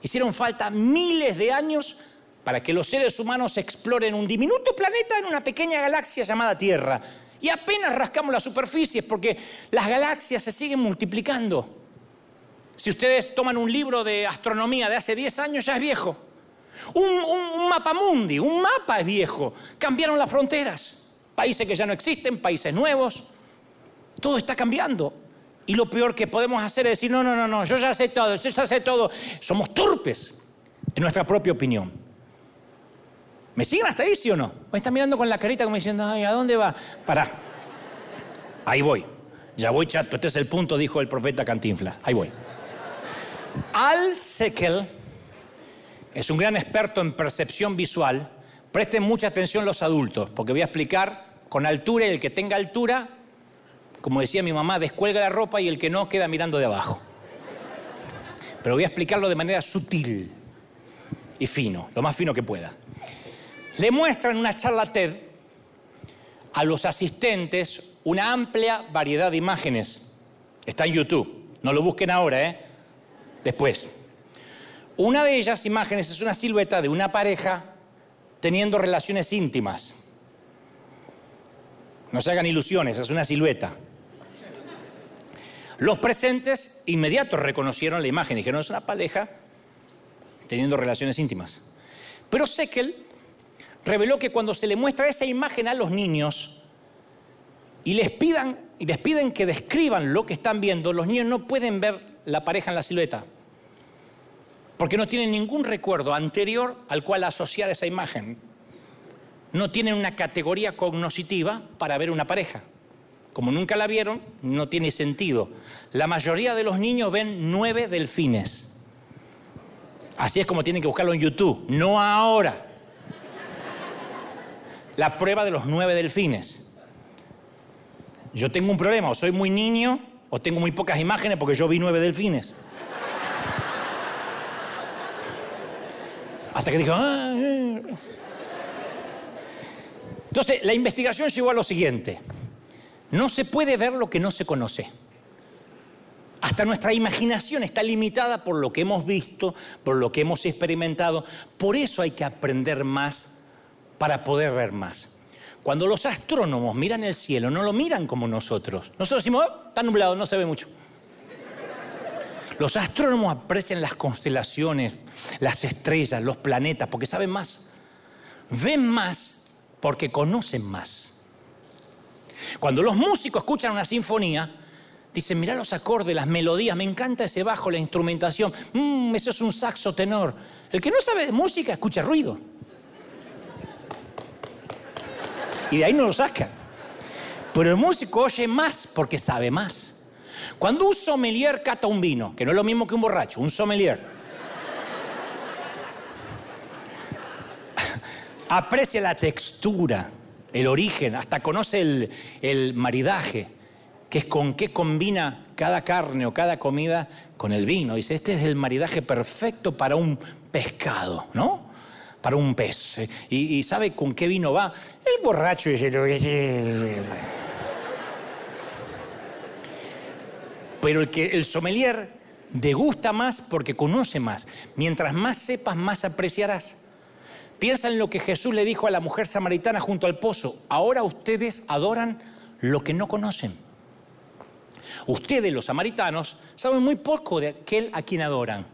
Hicieron falta miles de años para que los seres humanos exploren un diminuto planeta en una pequeña galaxia llamada Tierra. Y apenas rascamos la superficie porque las galaxias se siguen multiplicando si ustedes toman un libro de astronomía de hace 10 años, ya es viejo. Un, mapa mundi, un mapa es viejo. Cambiaron las fronteras. Países que ya no existen, países nuevos. Todo está cambiando. Y lo peor que podemos hacer es decir, no, no, no, no, yo ya sé todo, yo ya sé todo. Somos turpes en nuestra propia opinión. ¿Me siguen hasta ahí, sí o no? Me están mirando con la carita como diciendo, ¿a dónde va? Para. Ahí voy. Ya voy, chato. Este es el punto, dijo el profeta Cantinflas. Ahí voy. Al Sekel es un gran experto en percepción visual. Presten mucha atención los adultos, porque voy a explicar con altura y el que tenga altura, como decía mi mamá, descuelga la ropa y el que no queda mirando de abajo. Pero voy a explicarlo de manera sutil y fino, lo más fino que pueda. Le muestra en una charla TED a los asistentes una amplia variedad de imágenes. Está en YouTube. No lo busquen ahora, ¿eh? Después. Una de ellas, imágenes, es una silueta de una pareja teniendo relaciones íntimas. No se hagan ilusiones, es una silueta. Los presentes inmediatos reconocieron la imagen, dijeron, es una pareja teniendo relaciones íntimas. Pero Sekel reveló que cuando se le muestra esa imagen a los niños y les, pidan, y les piden que describan lo que están viendo, los niños no pueden ver la pareja en la silueta, porque no tienen ningún recuerdo anterior al cual asociar esa imagen. No tienen una categoría cognoscitiva para ver una pareja. Como nunca la vieron, no tiene sentido. La mayoría de los niños ven nueve delfines. Así es como tienen que buscarlo en YouTube, no ahora. La prueba de los nueve delfines. Yo tengo un problema, o soy muy niño o tengo muy pocas imágenes porque yo vi nueve delfines. Hasta que dijo... Ah, eh". Entonces, la investigación llegó a lo siguiente. No se puede ver lo que no se conoce. Hasta nuestra imaginación está limitada por lo que hemos visto, por lo que hemos experimentado. Por eso hay que aprender más para poder ver más. Cuando los astrónomos miran el cielo, no lo miran como nosotros. Nosotros decimos, oh, está nublado, no se ve mucho. Los astrónomos aprecian las constelaciones, las estrellas, los planetas, porque saben más. Ven más porque conocen más. Cuando los músicos escuchan una sinfonía, dicen, mira los acordes, las melodías, me encanta ese bajo, la instrumentación, mmm, eso es un saxo tenor. El que no sabe de música escucha ruido. Y de ahí no lo saca. Pero el músico oye más porque sabe más. Cuando un sommelier cata un vino, que no es lo mismo que un borracho, un sommelier, aprecia la textura, el origen, hasta conoce el, el maridaje, que es con qué combina cada carne o cada comida con el vino. Dice, este es el maridaje perfecto para un pescado, ¿no? Para un pez. Y, y sabe con qué vino va. El borracho dice, Pero el, que, el sommelier degusta más porque conoce más. Mientras más sepas, más apreciarás. Piensa en lo que Jesús le dijo a la mujer samaritana junto al pozo. Ahora ustedes adoran lo que no conocen. Ustedes, los samaritanos, saben muy poco de aquel a quien adoran.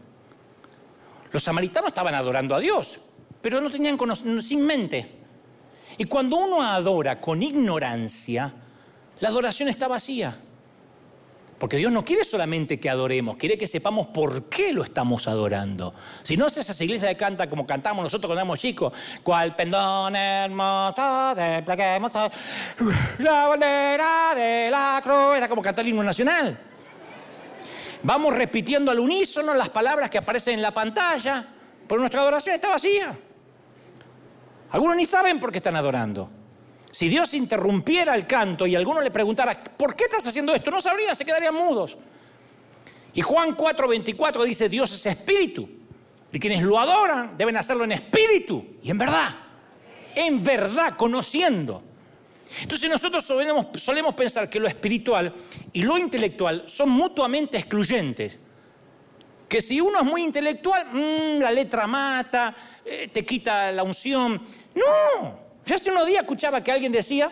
Los samaritanos estaban adorando a Dios, pero no tenían sin mente. Y cuando uno adora con ignorancia, la adoración está vacía. Porque Dios no quiere solamente que adoremos, quiere que sepamos por qué lo estamos adorando. Si no es esa iglesia que canta como cantamos nosotros cuando éramos chicos, cual pendón hermoso la bandera de la cruz, era como cantar el himno nacional. Vamos repitiendo al unísono las palabras que aparecen en la pantalla, pero nuestra adoración está vacía. Algunos ni saben por qué están adorando. Si Dios interrumpiera el canto y alguno le preguntara, ¿por qué estás haciendo esto? No sabría, se quedarían mudos. Y Juan 4:24 dice, Dios es espíritu. Y quienes lo adoran deben hacerlo en espíritu y en verdad. En verdad, conociendo. Entonces nosotros solemos, solemos pensar que lo espiritual y lo intelectual son mutuamente excluyentes. Que si uno es muy intelectual, mm, la letra mata, eh, te quita la unción. No, yo hace unos días escuchaba que alguien decía,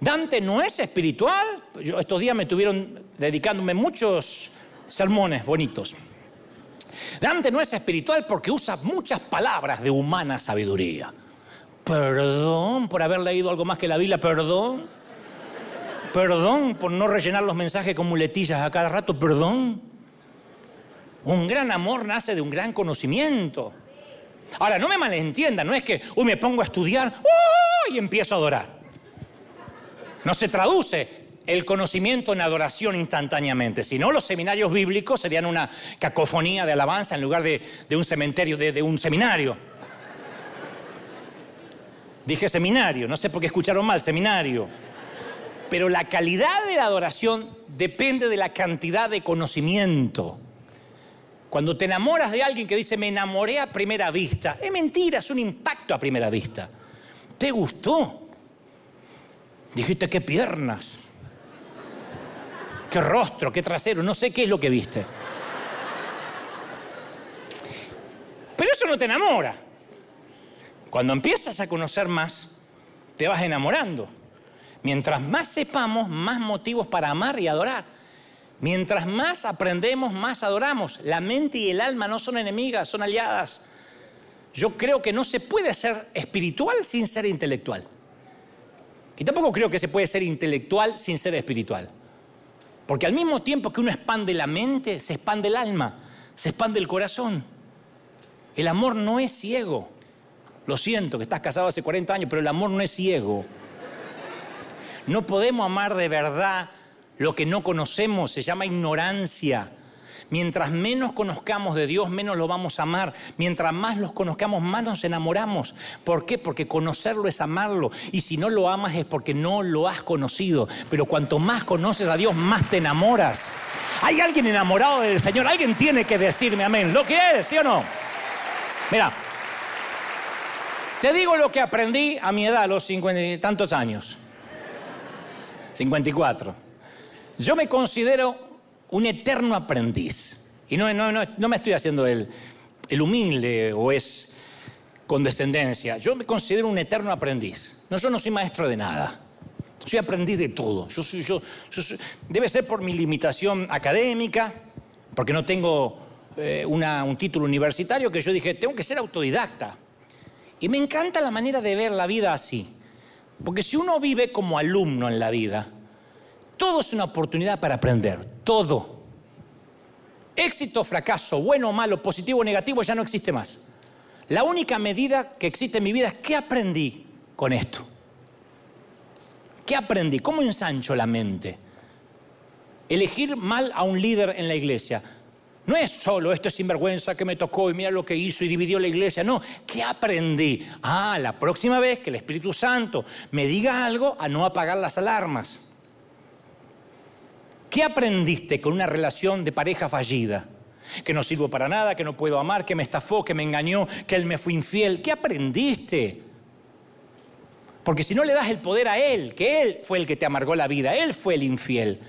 Dante no es espiritual. Yo estos días me tuvieron dedicándome muchos sermones bonitos. Dante no es espiritual porque usa muchas palabras de humana sabiduría. Perdón por haber leído algo más que la Biblia, perdón. Perdón por no rellenar los mensajes con muletillas a cada rato, perdón. Un gran amor nace de un gran conocimiento. Ahora, no me malentienda, no es que hoy me pongo a estudiar y empiezo a adorar. No se traduce el conocimiento en adoración instantáneamente. Si no, los seminarios bíblicos serían una cacofonía de alabanza en lugar de, un cementerio, de, de un seminario. Dije seminario, no sé por qué escucharon mal, seminario. Pero la calidad de la adoración depende de la cantidad de conocimiento. Cuando te enamoras de alguien que dice me enamoré a primera vista, es mentira, es un impacto a primera vista. ¿Te gustó? Dijiste qué piernas, qué rostro, qué trasero, no sé qué es lo que viste. Pero eso no te enamora. Cuando empiezas a conocer más, te vas enamorando. Mientras más sepamos, más motivos para amar y adorar. Mientras más aprendemos, más adoramos. La mente y el alma no son enemigas, son aliadas. Yo creo que no se puede ser espiritual sin ser intelectual. Y tampoco creo que se puede ser intelectual sin ser espiritual. Porque al mismo tiempo que uno expande la mente, se expande el alma, se expande el corazón. El amor no es ciego. Lo siento que estás casado hace 40 años, pero el amor no es ciego. No podemos amar de verdad lo que no conocemos, se llama ignorancia. Mientras menos conozcamos de Dios, menos lo vamos a amar. Mientras más los conozcamos, más nos enamoramos. ¿Por qué? Porque conocerlo es amarlo. Y si no lo amas es porque no lo has conocido. Pero cuanto más conoces a Dios, más te enamoras. ¿Hay alguien enamorado del Señor? Alguien tiene que decirme amén. ¿Lo que es? ¿Sí o no? Mira, te digo lo que aprendí a mi edad, a los cincuenta y tantos años. 54. Yo me considero un eterno aprendiz. Y no, no, me estoy haciendo el, el, humilde o es condescendencia. Yo me considero un eterno aprendiz. No, yo no soy maestro de nada. Soy aprendiz de todo. Yo yo, debe ser por mi limitación académica, porque no tengo eh, un título universitario, que yo dije, tengo que ser autodidacta. Y me encanta la manera de ver la vida así. Porque si uno vive como alumno en la vida, todo es una oportunidad para aprender, todo. Éxito, fracaso, bueno o malo, positivo o negativo, ya no existe más. La única medida que existe en mi vida es qué aprendí con esto. ¿Qué aprendí? ¿Cómo ensancho la mente? Elegir mal a un líder en la iglesia. No es solo esto es sinvergüenza que me tocó y mira lo que hizo y dividió la iglesia. No, ¿qué aprendí? Ah, la próxima vez que el Espíritu Santo me diga algo, a no apagar las alarmas. ¿Qué aprendiste con una relación de pareja fallida? Que no sirvo para nada, que no puedo amar, que me estafó, que me engañó, que él me fue infiel. ¿Qué aprendiste? Porque si no le das el poder a él, que él fue el que te amargó la vida, él fue el infiel.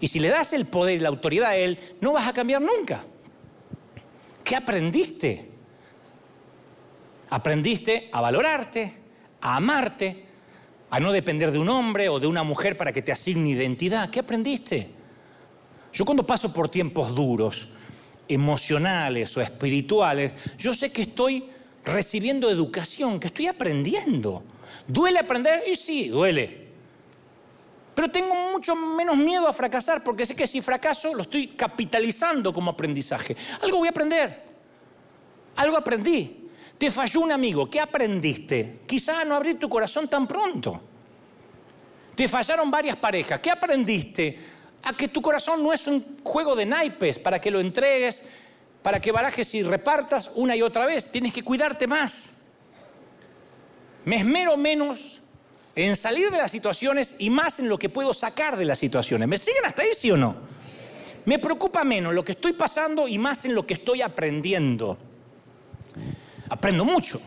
Y si le das el poder y la autoridad a Él, no vas a cambiar nunca. ¿Qué aprendiste? Aprendiste a valorarte, a amarte, a no depender de un hombre o de una mujer para que te asigne identidad. ¿Qué aprendiste? Yo cuando paso por tiempos duros, emocionales o espirituales, yo sé que estoy recibiendo educación, que estoy aprendiendo. ¿Duele aprender? Y sí, duele. Pero tengo mucho menos miedo a fracasar porque sé que si fracaso lo estoy capitalizando como aprendizaje. Algo voy a aprender. Algo aprendí. Te falló un amigo. ¿Qué aprendiste? Quizá no abrir tu corazón tan pronto. Te fallaron varias parejas. ¿Qué aprendiste? A que tu corazón no es un juego de naipes para que lo entregues, para que barajes y repartas una y otra vez. Tienes que cuidarte más. Me esmero menos en salir de las situaciones y más en lo que puedo sacar de las situaciones. ¿Me siguen hasta ahí, sí o no? Me preocupa menos lo que estoy pasando y más en lo que estoy aprendiendo. Aprendo mucho.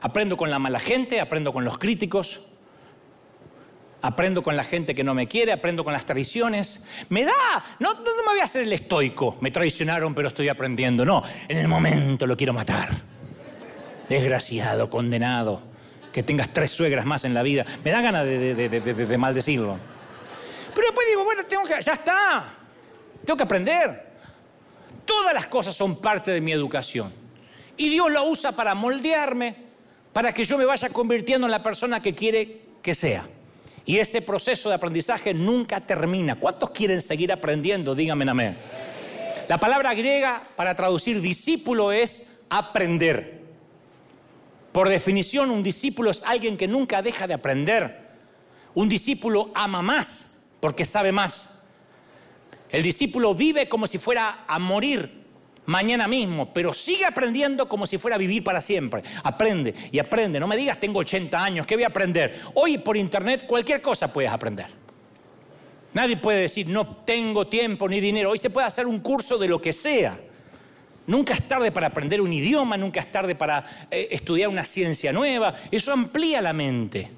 Aprendo con la mala gente, aprendo con los críticos, aprendo con la gente que no me quiere, aprendo con las traiciones. Me da, no, me voy a hacer el estoico, me traicionaron pero estoy aprendiendo. No, en el momento lo quiero matar. Desgraciado, condenado que tengas tres suegras más en la vida. Me da ganas de, maldecirlo. Pero después digo, bueno, tengo que. Ya está. Tengo que aprender. Todas las cosas son parte de mi educación. Y Dios lo usa para moldearme, para que yo me vaya convirtiendo en la persona que quiere que sea. Y ese proceso de aprendizaje nunca termina. ¿Cuántos quieren seguir aprendiendo? Díganme amén. La palabra griega para traducir discípulo es aprender. Por definición, un discípulo es alguien que nunca deja de aprender. Un discípulo ama más porque sabe más. El discípulo vive como si fuera a morir mañana mismo, pero sigue aprendiendo como si fuera a vivir para siempre. Aprende y aprende. No me digas tengo 80 años, ¿qué voy a aprender? Hoy por internet cualquier cosa puedes aprender. Nadie puede decir no tengo tiempo ni dinero. Hoy se puede hacer un curso de lo que sea. Nunca es tarde para aprender un idioma, nunca es tarde para eh, estudiar una ciencia nueva. Eso amplía la mente.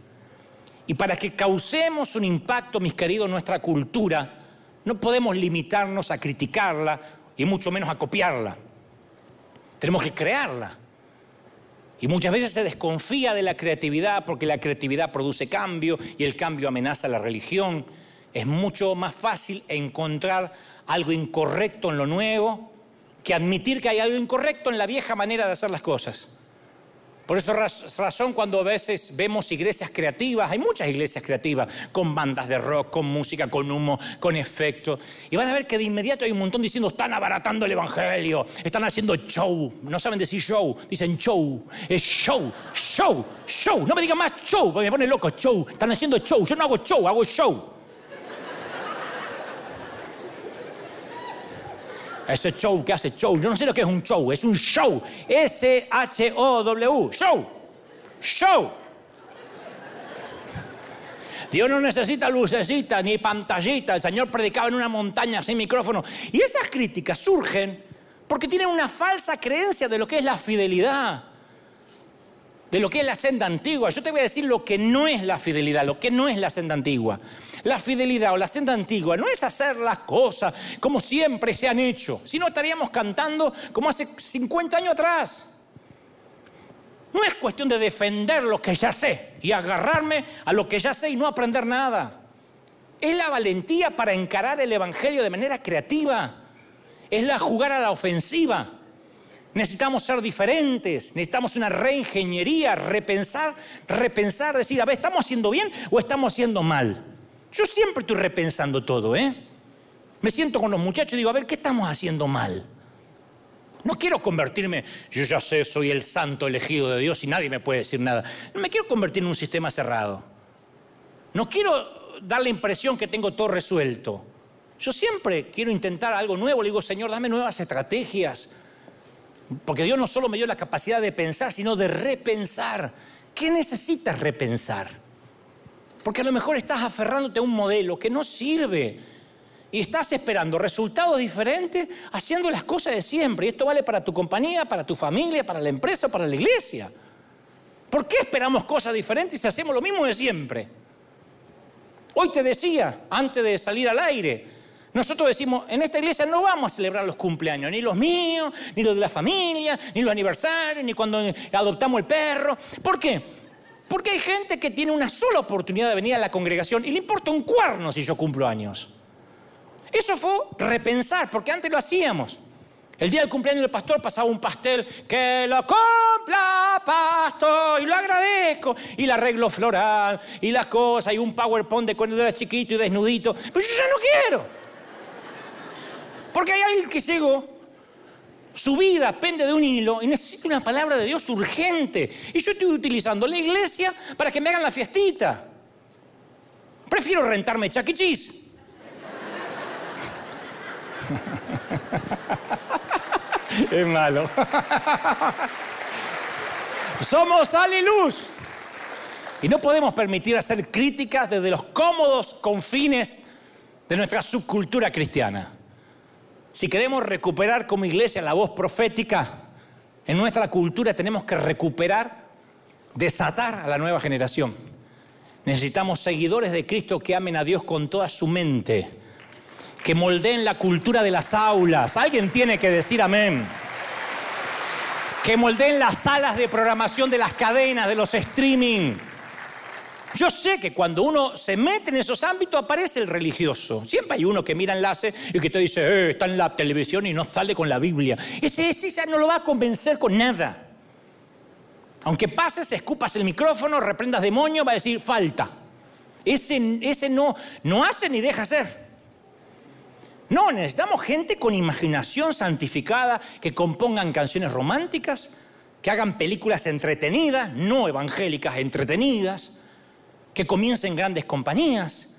Y para que causemos un impacto, mis queridos, en nuestra cultura, no podemos limitarnos a criticarla y mucho menos a copiarla. Tenemos que crearla. Y muchas veces se desconfía de la creatividad porque la creatividad produce cambio y el cambio amenaza la religión. Es mucho más fácil encontrar algo incorrecto en lo nuevo que admitir que hay algo incorrecto en la vieja manera de hacer las cosas. Por eso razón cuando a veces vemos iglesias creativas, hay muchas iglesias creativas, con bandas de rock, con música, con humo, con efectos, y van a ver que de inmediato hay un montón diciendo, están abaratando el Evangelio, están haciendo show, no saben decir show, dicen show, es show, show, show, no me digan más show, porque me pone loco, show, están haciendo show, yo no hago show, hago show. Ese show que hace show. Yo no sé lo que es un show. Es un show. S-H-O-W. Show. Show. Dios no necesita lucecita ni pantallita. El Señor predicaba en una montaña sin micrófono. Y esas críticas surgen porque tienen una falsa creencia de lo que es la fidelidad de lo que es la senda antigua. Yo te voy a decir lo que no es la fidelidad, lo que no es la senda antigua. La fidelidad o la senda antigua no es hacer las cosas como siempre se han hecho, sino estaríamos cantando como hace 50 años atrás. No es cuestión de defender lo que ya sé y agarrarme a lo que ya sé y no aprender nada. Es la valentía para encarar el Evangelio de manera creativa. Es la jugar a la ofensiva. Necesitamos ser diferentes, necesitamos una reingeniería, repensar, repensar, decir, a ver, ¿estamos haciendo bien o estamos haciendo mal? Yo siempre estoy repensando todo, ¿eh? Me siento con los muchachos y digo, a ver, ¿qué estamos haciendo mal? No quiero convertirme, yo ya sé, soy el santo elegido de Dios y nadie me puede decir nada. No me quiero convertir en un sistema cerrado. No quiero dar la impresión que tengo todo resuelto. Yo siempre quiero intentar algo nuevo. Le digo, Señor, dame nuevas estrategias porque Dios no solo me dio la capacidad de pensar, sino de repensar. ¿Qué necesitas repensar? Porque a lo mejor estás aferrándote a un modelo que no sirve y estás esperando resultados diferentes haciendo las cosas de siempre. Y esto vale para tu compañía, para tu familia, para la empresa, para la iglesia. ¿Por qué esperamos cosas diferentes si hacemos lo mismo de siempre? Hoy te decía, antes de salir al aire, nosotros decimos, en esta iglesia no vamos a celebrar los cumpleaños, ni los míos, ni los de la familia, ni los aniversarios, ni cuando adoptamos el perro. ¿Por qué? Porque hay gente que tiene una sola oportunidad de venir a la congregación y le importa un cuerno si yo cumplo años. Eso fue repensar, porque antes lo hacíamos. El día del cumpleaños del pastor pasaba un pastel, que lo cumpla pastor, y lo agradezco, y el arreglo floral, y las cosas, y un PowerPoint de cuando era chiquito y desnudito, pero yo ya no quiero. Porque hay alguien que llegó, su vida pende de un hilo y necesita una palabra de Dios urgente. Y yo estoy utilizando la iglesia para que me hagan la fiestita. Prefiero rentarme chaquichis. es malo. Somos sal y luz. Y no podemos permitir hacer críticas desde los cómodos confines de nuestra subcultura cristiana. Si queremos recuperar como iglesia la voz profética en nuestra cultura, tenemos que recuperar, desatar a la nueva generación. Necesitamos seguidores de Cristo que amen a Dios con toda su mente, que moldeen la cultura de las aulas. Alguien tiene que decir amén. Que moldeen las salas de programación de las cadenas, de los streaming. Yo sé que cuando uno se mete en esos ámbitos aparece el religioso. Siempre hay uno que mira enlace y que te dice, eh, está en la televisión y no sale con la Biblia. Ese, ese ya no lo va a convencer con nada. Aunque pases, escupas el micrófono, reprendas demonio, va a decir, falta. Ese, ese no, no hace ni deja hacer. No, necesitamos gente con imaginación santificada, que compongan canciones románticas, que hagan películas entretenidas, no evangélicas, entretenidas que comiencen grandes compañías,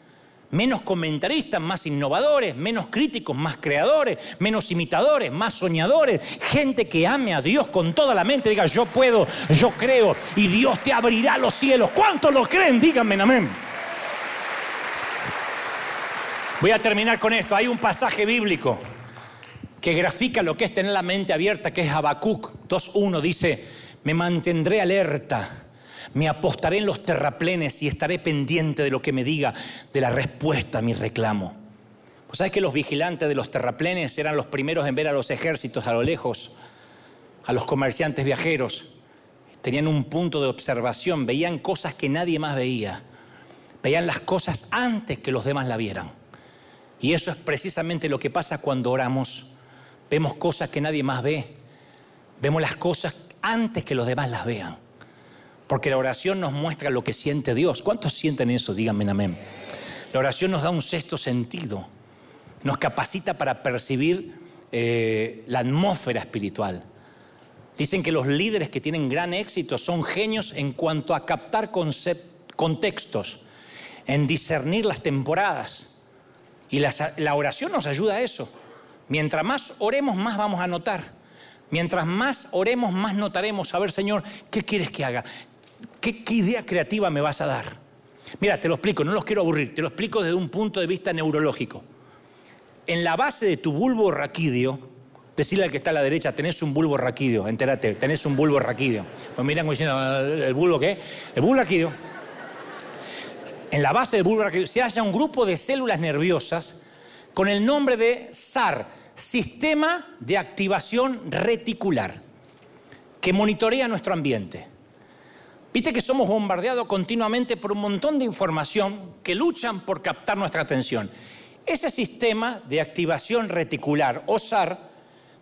menos comentaristas, más innovadores, menos críticos, más creadores, menos imitadores, más soñadores, gente que ame a Dios con toda la mente, diga yo puedo, yo creo y Dios te abrirá los cielos. ¿Cuántos lo creen? Díganme amén. Voy a terminar con esto. Hay un pasaje bíblico que grafica lo que es tener la mente abierta, que es Habacuc 2.1. Dice, me mantendré alerta me apostaré en los terraplenes y estaré pendiente de lo que me diga, de la respuesta a mi reclamo. Pues sabes que los vigilantes de los terraplenes eran los primeros en ver a los ejércitos a lo lejos, a los comerciantes viajeros. Tenían un punto de observación, veían cosas que nadie más veía. Veían las cosas antes que los demás la vieran. Y eso es precisamente lo que pasa cuando oramos. Vemos cosas que nadie más ve. Vemos las cosas antes que los demás las vean. Porque la oración nos muestra lo que siente Dios. ¿Cuántos sienten eso? Díganme amén. La oración nos da un sexto sentido. Nos capacita para percibir eh, la atmósfera espiritual. Dicen que los líderes que tienen gran éxito son genios en cuanto a captar contextos, en discernir las temporadas. Y la oración nos ayuda a eso. Mientras más oremos, más vamos a notar. Mientras más oremos, más notaremos. A ver, Señor, ¿qué quieres que haga? ¿Qué, idea creativa me vas a dar? Mira, te lo explico, no los quiero aburrir, te lo explico desde un punto de vista neurológico. En la base de tu bulbo raquídeo, decirle al que está a la derecha, tenés un bulbo raquídeo, entérate, tenés un bulbo raquídeo. Pues miran diciendo, ¿el bulbo qué? El bulbo raquídeo. En la base del bulbo raquídeo se halla un grupo de células nerviosas con el nombre de SAR, Sistema de Activación Reticular, que monitorea nuestro ambiente. Viste que somos bombardeados continuamente por un montón de información que luchan por captar nuestra atención. Ese sistema de activación reticular, o SAR,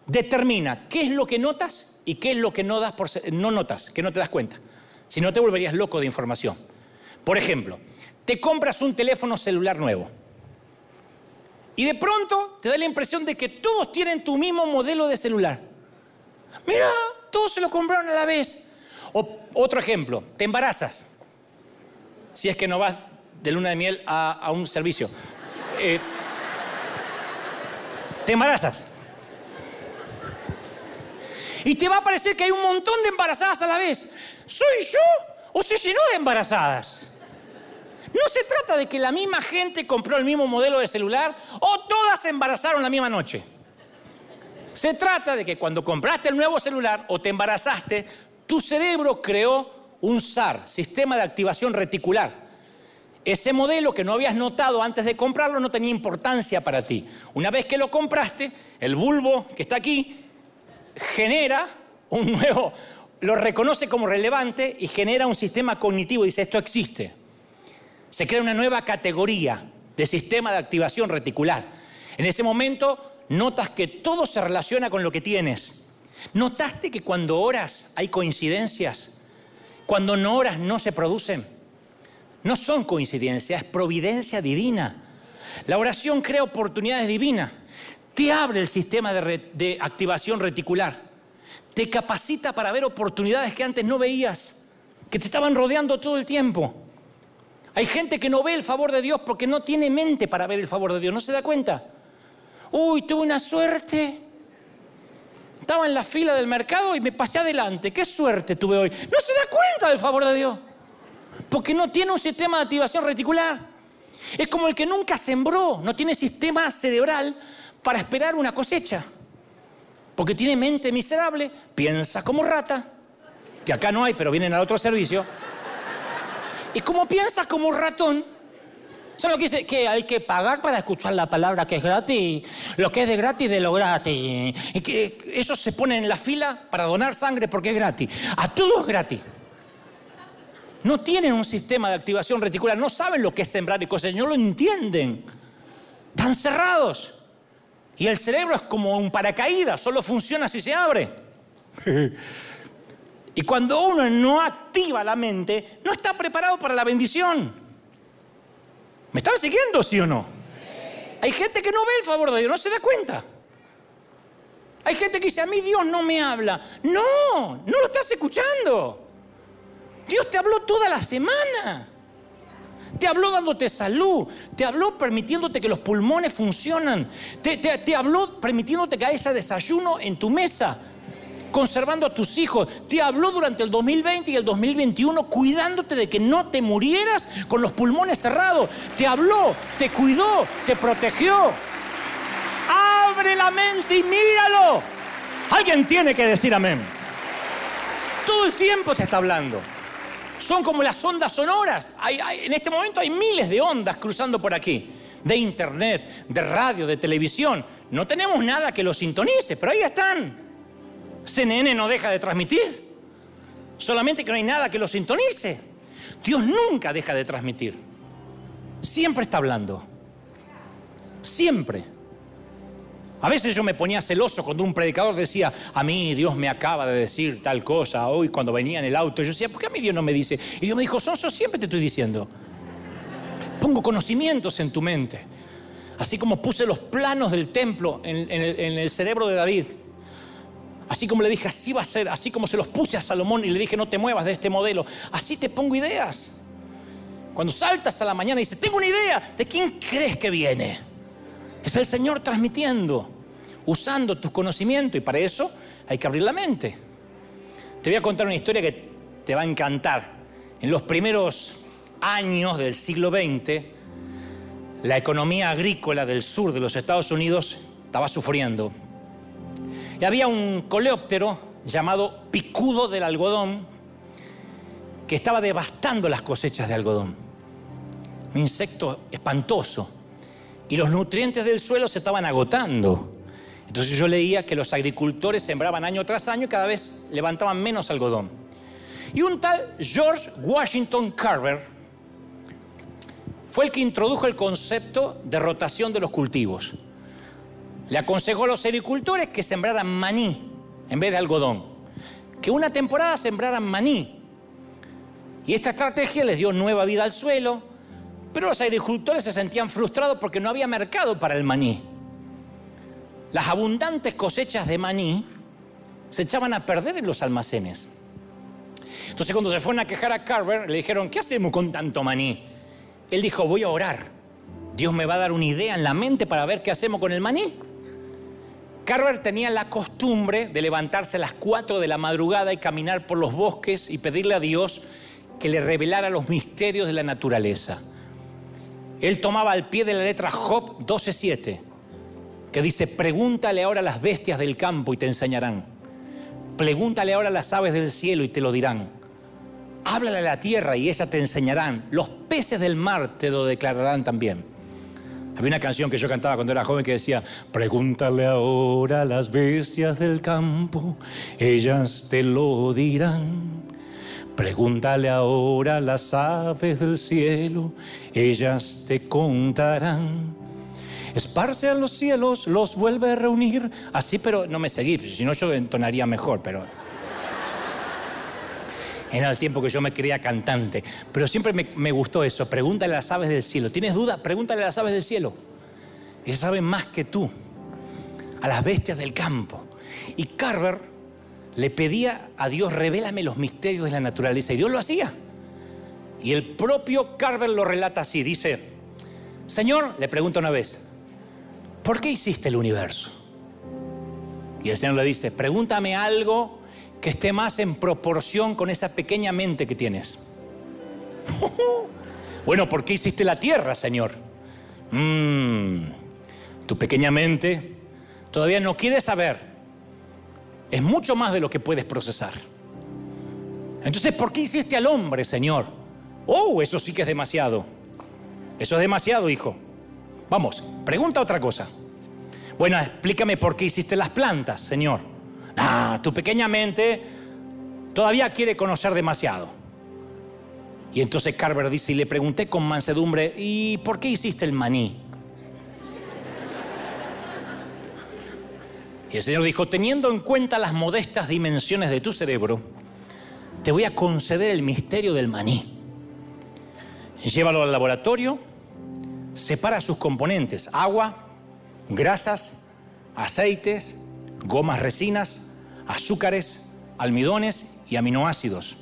determina qué es lo que notas y qué es lo que no, das por, no notas, que no te das cuenta. Si no, te volverías loco de información. Por ejemplo, te compras un teléfono celular nuevo. Y de pronto te da la impresión de que todos tienen tu mismo modelo de celular. Mira, todos se lo compraron a la vez otro ejemplo, te embarazas. Si es que no vas de luna de miel a, un servicio. Eh, te embarazas. Y te va a parecer que hay un montón de embarazadas a la vez. ¿Soy yo o se llenó de embarazadas? No se trata de que la misma gente compró el mismo modelo de celular o todas se embarazaron la misma noche. Se trata de que cuando compraste el nuevo celular o te embarazaste, tu cerebro creó un SAR, sistema de activación reticular. Ese modelo que no habías notado antes de comprarlo no tenía importancia para ti. Una vez que lo compraste, el bulbo que está aquí genera un nuevo, lo reconoce como relevante y genera un sistema cognitivo. Dice, esto existe. Se crea una nueva categoría de sistema de activación reticular. En ese momento notas que todo se relaciona con lo que tienes. ¿Notaste que cuando oras hay coincidencias? Cuando no oras no se producen. No son coincidencias, es providencia divina. La oración crea oportunidades divinas. Te abre el sistema de, activación reticular. Te capacita para ver oportunidades que antes no veías, que te estaban rodeando todo el tiempo. Hay gente que no ve el favor de Dios porque no tiene mente para ver el favor de Dios, no se da cuenta. Uy, tuve una suerte. Estaba en la fila del mercado y me pasé adelante. Qué suerte tuve hoy. No se da cuenta del favor de Dios. Porque no tiene un sistema de activación reticular. Es como el que nunca sembró, no tiene sistema cerebral para esperar una cosecha. Porque tiene mente miserable, piensa como rata, que acá no hay, pero vienen al otro servicio. Y como piensa como ratón, ¿Saben lo que dice? Que hay que pagar para escuchar la palabra que es gratis. Lo que es de gratis, de lo gratis. Y que eso se pone en la fila para donar sangre porque es gratis. A todos es gratis. no tienen un sistema de activación reticular, no saben lo que es sembrar y cosechar, no lo entienden. Están cerrados. Y el cerebro es como un paracaídas, solo funciona si se abre. y cuando uno no activa la mente, no está preparado para la bendición. ¿Me están siguiendo, sí o no? Hay gente que no ve el favor de Dios, no se da cuenta. Hay gente que dice, a mí Dios no me habla. No, no lo estás escuchando. Dios te habló toda la semana. Te habló dándote salud, te habló permitiéndote que los pulmones funcionan, te, te habló permitiéndote que haya desayuno en tu mesa, conservando a tus hijos, te habló durante el 2020 y el 2021 cuidándote de que no te murieras con los pulmones cerrados, te habló, te cuidó, te protegió. Abre la mente y míralo. Alguien tiene que decir amén. Todo el tiempo te está hablando. Son como las ondas sonoras. en este momento hay miles de ondas cruzando por aquí. De internet, de radio, de televisión. No tenemos nada que los sintonice, pero ahí están. CNN no deja de transmitir. Solamente que no hay nada que los sintonice. Dios nunca deja de transmitir. Siempre está hablando. Siempre. A veces yo me ponía celoso cuando un predicador decía, a mí Dios me acaba de decir tal cosa hoy cuando venía en el auto. Yo decía, ¿por qué a mí Dios no me dice? Y Dios me dijo, Sonso, siempre te estoy diciendo. Pongo conocimientos en tu mente. Así como puse los planos del templo en, el, cerebro de David. Así como le dije, así va a ser. Así como se los puse a Salomón y le dije, no te muevas de este modelo. Así te pongo ideas. Cuando saltas a la mañana y dices, tengo una idea, ¿de quién crees que viene? Es el Señor transmitiendo usando tus conocimientos y para eso hay que abrir la mente. Te voy a contar una historia que te va a encantar. En los primeros años del siglo XX, la economía agrícola del sur de los Estados Unidos estaba sufriendo. Y había un coleóptero llamado picudo del algodón que estaba devastando las cosechas de algodón. Un insecto espantoso. Y los nutrientes del suelo se estaban agotando. Entonces yo leía que los agricultores sembraban año tras año y cada vez levantaban menos algodón. Y un tal George Washington Carver fue el que introdujo el concepto de rotación de los cultivos. Le aconsejó a los agricultores que sembraran maní en vez de algodón, que una temporada sembraran maní. Y esta estrategia les dio nueva vida al suelo, pero los agricultores se sentían frustrados porque no había mercado para el maní las abundantes cosechas de maní se echaban a perder en los almacenes. Entonces cuando se fueron a quejar a Carver, le dijeron, ¿qué hacemos con tanto maní? Él dijo, voy a orar. Dios me va a dar una idea en la mente para ver qué hacemos con el maní. Carver tenía la costumbre de levantarse a las 4 de la madrugada y caminar por los bosques y pedirle a Dios que le revelara los misterios de la naturaleza. Él tomaba al pie de la letra Job 12.7 que dice, pregúntale ahora a las bestias del campo y te enseñarán. Pregúntale ahora a las aves del cielo y te lo dirán. Háblale a la tierra y ellas te enseñarán. Los peces del mar te lo declararán también. Había una canción que yo cantaba cuando era joven que decía, pregúntale ahora las bestias del campo, ellas te lo dirán. Pregúntale ahora las aves del cielo, ellas te contarán esparce a los cielos, los vuelve a reunir. Así, pero no me seguí, si no yo entonaría mejor, pero... Era el tiempo que yo me creía cantante. Pero siempre me, gustó eso. Pregúntale a las aves del cielo. ¿Tienes duda? Pregúntale a las aves del cielo. Ellas saben más que tú. A las bestias del campo. Y Carver le pedía a Dios, revélame los misterios de la naturaleza. Y Dios lo hacía. Y el propio Carver lo relata así. Dice, Señor, le pregunta una vez, ¿por qué hiciste el universo? Y el Señor le dice, pregúntame algo que esté más en proporción con esa pequeña mente que tienes. bueno, ¿por qué hiciste la tierra, Señor? Mm, tu pequeña mente todavía no quiere saber. Es mucho más de lo que puedes procesar. Entonces, ¿por qué hiciste al hombre, Señor? Oh, eso sí que es demasiado. Eso es demasiado, hijo. Vamos, pregunta otra cosa. Bueno, explícame por qué hiciste las plantas, Señor. Ah, tu pequeña mente todavía quiere conocer demasiado. Y entonces Carver dice, y le pregunté con mansedumbre, ¿y por qué hiciste el maní? Y el Señor dijo, teniendo en cuenta las modestas dimensiones de tu cerebro, te voy a conceder el misterio del maní. Llévalo al laboratorio, separa sus componentes, agua, grasas, aceites, gomas resinas, azúcares, almidones y aminoácidos.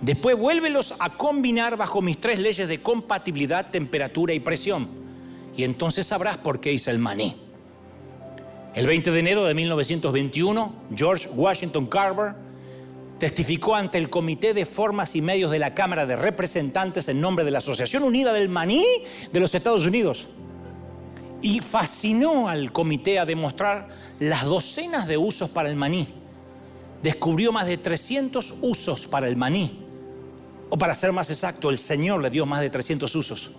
Después vuélvelos a combinar bajo mis tres leyes de compatibilidad, temperatura y presión. Y entonces sabrás por qué hice el maní. El 20 de enero de 1921, George Washington Carver testificó ante el Comité de Formas y Medios de la Cámara de Representantes en nombre de la Asociación Unida del Maní de los Estados Unidos. Y fascinó al comité a demostrar las docenas de usos para el maní. Descubrió más de 300 usos para el maní. O para ser más exacto, el Señor le dio más de 300 usos.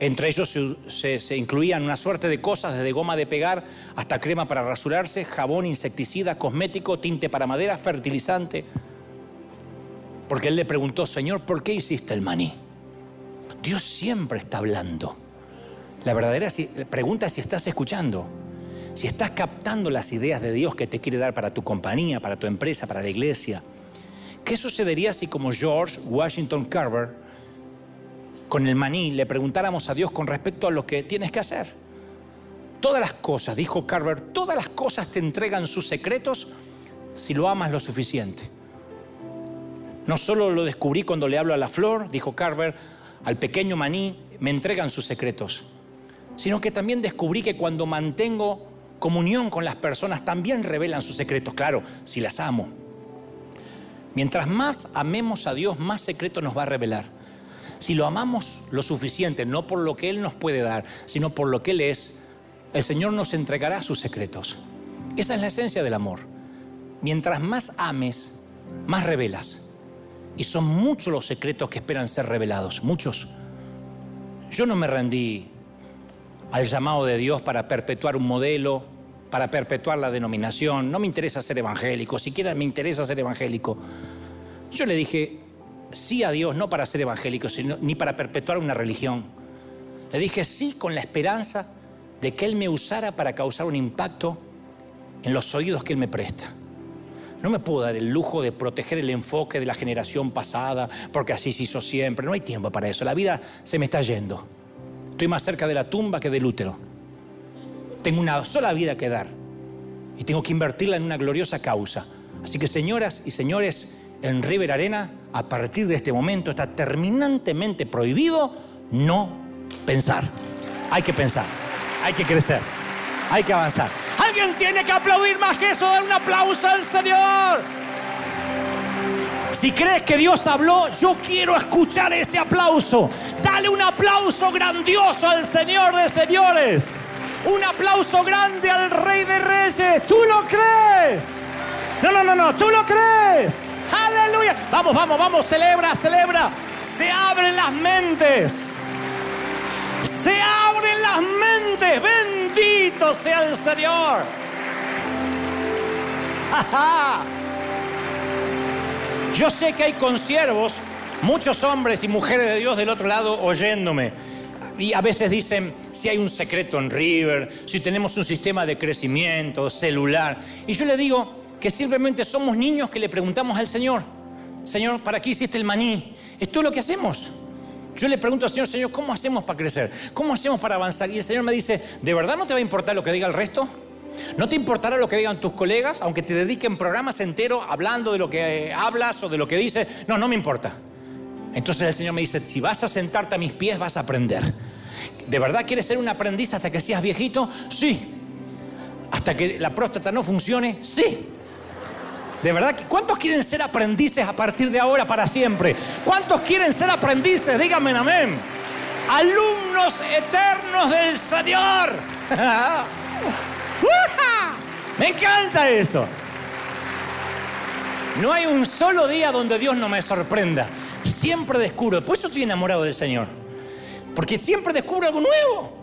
Entre ellos se, incluían una suerte de cosas, desde goma de pegar hasta crema para rasurarse, jabón, insecticida, cosmético, tinte para madera, fertilizante. Porque él le preguntó, Señor, ¿por qué hiciste el maní? Dios siempre está hablando. La verdadera pregunta es si estás escuchando, si estás captando las ideas de Dios que te quiere dar para tu compañía, para tu empresa, para la iglesia. ¿Qué sucedería si como George Washington Carver con el maní le preguntáramos a Dios con respecto a lo que tienes que hacer. Todas las cosas, dijo Carver, todas las cosas te entregan sus secretos si lo amas lo suficiente. No solo lo descubrí cuando le hablo a la flor, dijo Carver, al pequeño maní me entregan sus secretos, sino que también descubrí que cuando mantengo comunión con las personas también revelan sus secretos, claro, si las amo. Mientras más amemos a Dios, más secretos nos va a revelar. Si lo amamos lo suficiente, no por lo que Él nos puede dar, sino por lo que Él es, el Señor nos entregará sus secretos. Esa es la esencia del amor. Mientras más ames, más revelas. Y son muchos los secretos que esperan ser revelados, muchos. Yo no me rendí al llamado de Dios para perpetuar un modelo, para perpetuar la denominación. No me interesa ser evangélico, siquiera me interesa ser evangélico. Yo le dije, sí a Dios, no para ser evangélico, sino, ni para perpetuar una religión. Le dije sí con la esperanza de que Él me usara para causar un impacto en los oídos que Él me presta. No me puedo dar el lujo de proteger el enfoque de la generación pasada, porque así se hizo siempre. No hay tiempo para eso. La vida se me está yendo. Estoy más cerca de la tumba que del útero. Tengo una sola vida que dar y tengo que invertirla en una gloriosa causa. Así que señoras y señores, en River Arena, a partir de este momento está terminantemente prohibido no pensar. Hay que pensar, hay que crecer, hay que avanzar. Alguien tiene que aplaudir más que eso, dar un aplauso al Señor. Si crees que Dios habló, yo quiero escuchar ese aplauso. Dale un aplauso grandioso al Señor de señores. Un aplauso grande al Rey de Reyes. ¿Tú lo crees? No, no, no, no, tú lo crees. Aleluya. Vamos, vamos, vamos, celebra, celebra. Se abren las mentes. Se abren las mentes. Bendito sea el Señor. Yo sé que hay consiervos, muchos hombres y mujeres de Dios del otro lado oyéndome. Y a veces dicen si hay un secreto en River, si tenemos un sistema de crecimiento celular. Y yo le digo, que simplemente somos niños que le preguntamos al Señor, Señor, ¿para qué hiciste el maní? Es todo lo que hacemos. Yo le pregunto al Señor, Señor, ¿cómo hacemos para crecer? ¿Cómo hacemos para avanzar? Y el Señor me dice, ¿de verdad no te va a importar lo que diga el resto? ¿No te importará lo que digan tus colegas, aunque te dediquen programas enteros hablando de lo que hablas o de lo que dices? No, no me importa. Entonces el Señor me dice, si vas a sentarte a mis pies vas a aprender. ¿De verdad quieres ser un aprendiz hasta que seas viejito? Sí. ¿Hasta que la próstata no funcione? Sí. De verdad, ¿cuántos quieren ser aprendices a partir de ahora para siempre? ¿Cuántos quieren ser aprendices? Díganme amén. Alumnos eternos del Señor. Me encanta eso. No hay un solo día donde Dios no me sorprenda. Siempre descubro. Por eso estoy enamorado del Señor. Porque siempre descubro algo nuevo.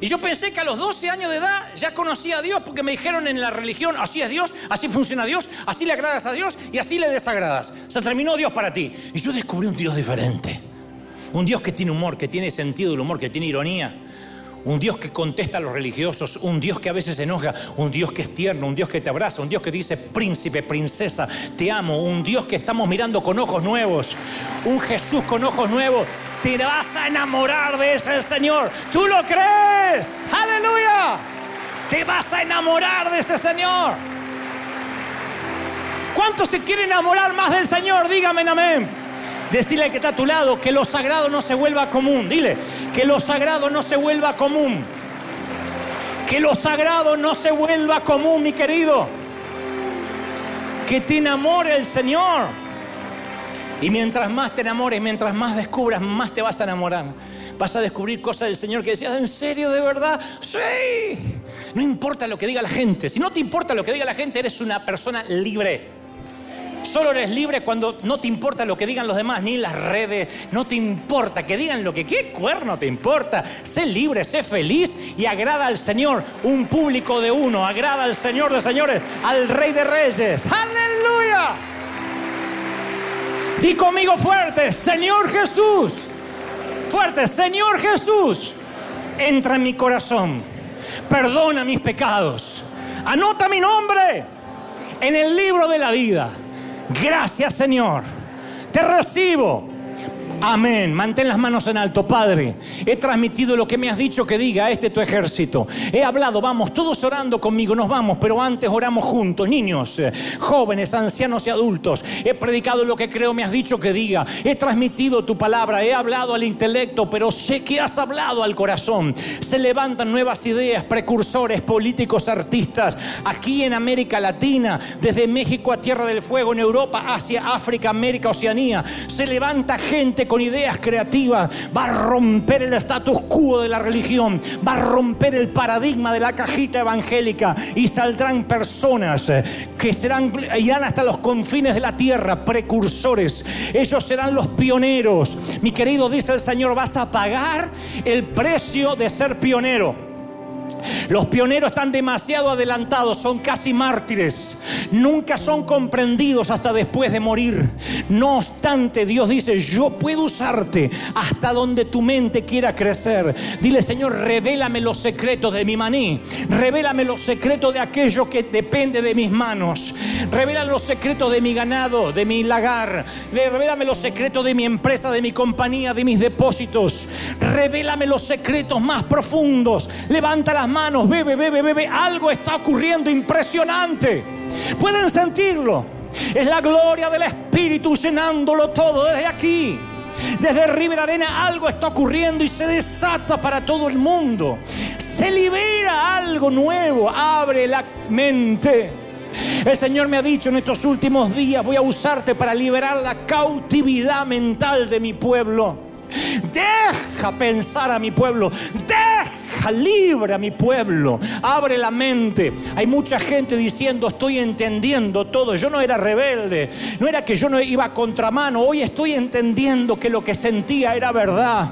Y yo pensé que a los 12 años de edad ya conocía a Dios porque me dijeron en la religión, así es Dios, así funciona Dios, así le agradas a Dios y así le desagradas. Se terminó Dios para ti. Y yo descubrí un Dios diferente. Un Dios que tiene humor, que tiene sentido del humor, que tiene ironía. Un Dios que contesta a los religiosos, un Dios que a veces se enoja, un Dios que es tierno, un Dios que te abraza, un Dios que dice príncipe, princesa, te amo, un Dios que estamos mirando con ojos nuevos, un Jesús con ojos nuevos te vas a enamorar de ese Señor. ¿Tú lo crees? Aleluya. Te vas a enamorar de ese Señor. ¿Cuántos se quieren enamorar más del Señor? Dígame amén. Decirle que está a tu lado que lo sagrado no se vuelva común. Dile que lo sagrado no se vuelva común. Que lo sagrado no se vuelva común, mi querido. Que te enamore el Señor. Y mientras más te enamores, mientras más descubras, más te vas a enamorar. Vas a descubrir cosas del Señor que decías, ¿en serio, de verdad? Sí. No importa lo que diga la gente. Si no te importa lo que diga la gente, eres una persona libre. Solo eres libre cuando no te importa lo que digan los demás, ni las redes, no te importa que digan lo que qué cuerno te importa. Sé libre, sé feliz y agrada al Señor, un público de uno, agrada al Señor de señores, al Rey de Reyes. Aleluya. Di conmigo fuerte, Señor Jesús. Fuerte, Señor Jesús. Entra en mi corazón. Perdona mis pecados. Anota mi nombre en el libro de la vida. Gracias Señor. Te recibo Amén. Mantén las manos en alto, Padre. He transmitido lo que me has dicho que diga este tu ejército. He hablado, vamos, todos orando conmigo, nos vamos, pero antes oramos juntos, niños, eh, jóvenes, ancianos y adultos. He predicado lo que creo me has dicho que diga. He transmitido tu palabra, he hablado al intelecto, pero sé que has hablado al corazón. Se levantan nuevas ideas, precursores, políticos, artistas, aquí en América Latina, desde México a Tierra del Fuego, en Europa, Asia, África, América, Oceanía. Se levanta gente con ideas creativas, va a romper el status quo de la religión, va a romper el paradigma de la cajita evangélica y saldrán personas eh, que serán, irán hasta los confines de la tierra, precursores. Ellos serán los pioneros. Mi querido, dice el Señor, vas a pagar el precio de ser pionero. Los pioneros están demasiado adelantados, son casi mártires. Nunca son comprendidos hasta después de morir. No obstante, Dios dice, yo puedo usarte hasta donde tu mente quiera crecer. Dile, Señor, revélame los secretos de mi maní. Revélame los secretos de aquello que depende de mis manos. Revélame los secretos de mi ganado, de mi lagar. Revélame los secretos de mi empresa, de mi compañía, de mis depósitos. Revélame los secretos más profundos. Levanta las manos, bebe, bebe, bebe. Algo está ocurriendo impresionante. Pueden sentirlo. Es la gloria del Espíritu llenándolo todo desde aquí. Desde River Arena algo está ocurriendo y se desata para todo el mundo. Se libera algo nuevo, abre la mente. El Señor me ha dicho en estos últimos días, voy a usarte para liberar la cautividad mental de mi pueblo. Deja pensar a mi pueblo. Deja libre a mi pueblo. Abre la mente. Hay mucha gente diciendo, estoy entendiendo todo. Yo no era rebelde. No era que yo no iba a contramano. Hoy estoy entendiendo que lo que sentía era verdad.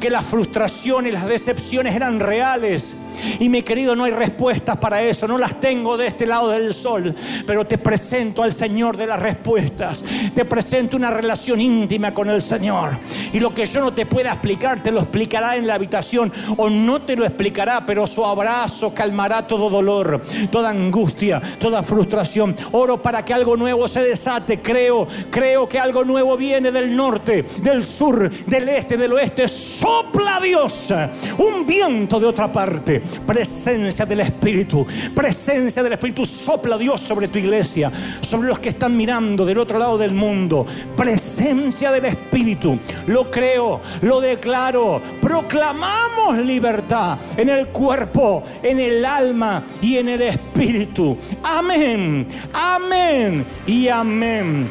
Que las frustraciones, las decepciones eran reales y mi querido, no hay respuestas para eso, no las tengo de este lado del sol, pero te presento al Señor de las respuestas. Te presento una relación íntima con el Señor. Y lo que yo no te pueda explicar, te lo explicará en la habitación o no te lo explicará, pero su abrazo calmará todo dolor, toda angustia, toda frustración. Oro para que algo nuevo se desate. Creo, creo que algo nuevo viene del norte, del sur, del este, del oeste. Sopla Dios un viento de otra parte presencia del Espíritu, presencia del Espíritu, sopla Dios sobre tu iglesia, sobre los que están mirando del otro lado del mundo, presencia del Espíritu, lo creo, lo declaro, proclamamos libertad en el cuerpo, en el alma y en el Espíritu. Amén, amén y amén.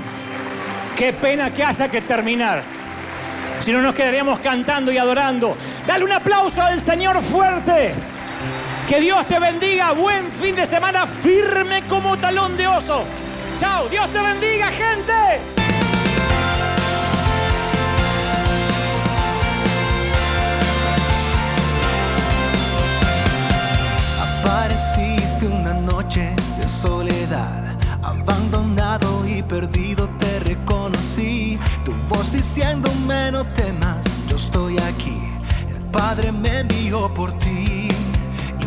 Qué pena que haya que terminar. Si no nos quedaríamos cantando y adorando. Dale un aplauso al Señor fuerte. Que Dios te bendiga. Buen fin de semana firme como talón de oso. Chao. Dios te bendiga, gente. Apareciste una noche de soledad, abandonado y perdido te reconocí. Tu voz diciéndome no temas, yo estoy aquí. El Padre me envió por ti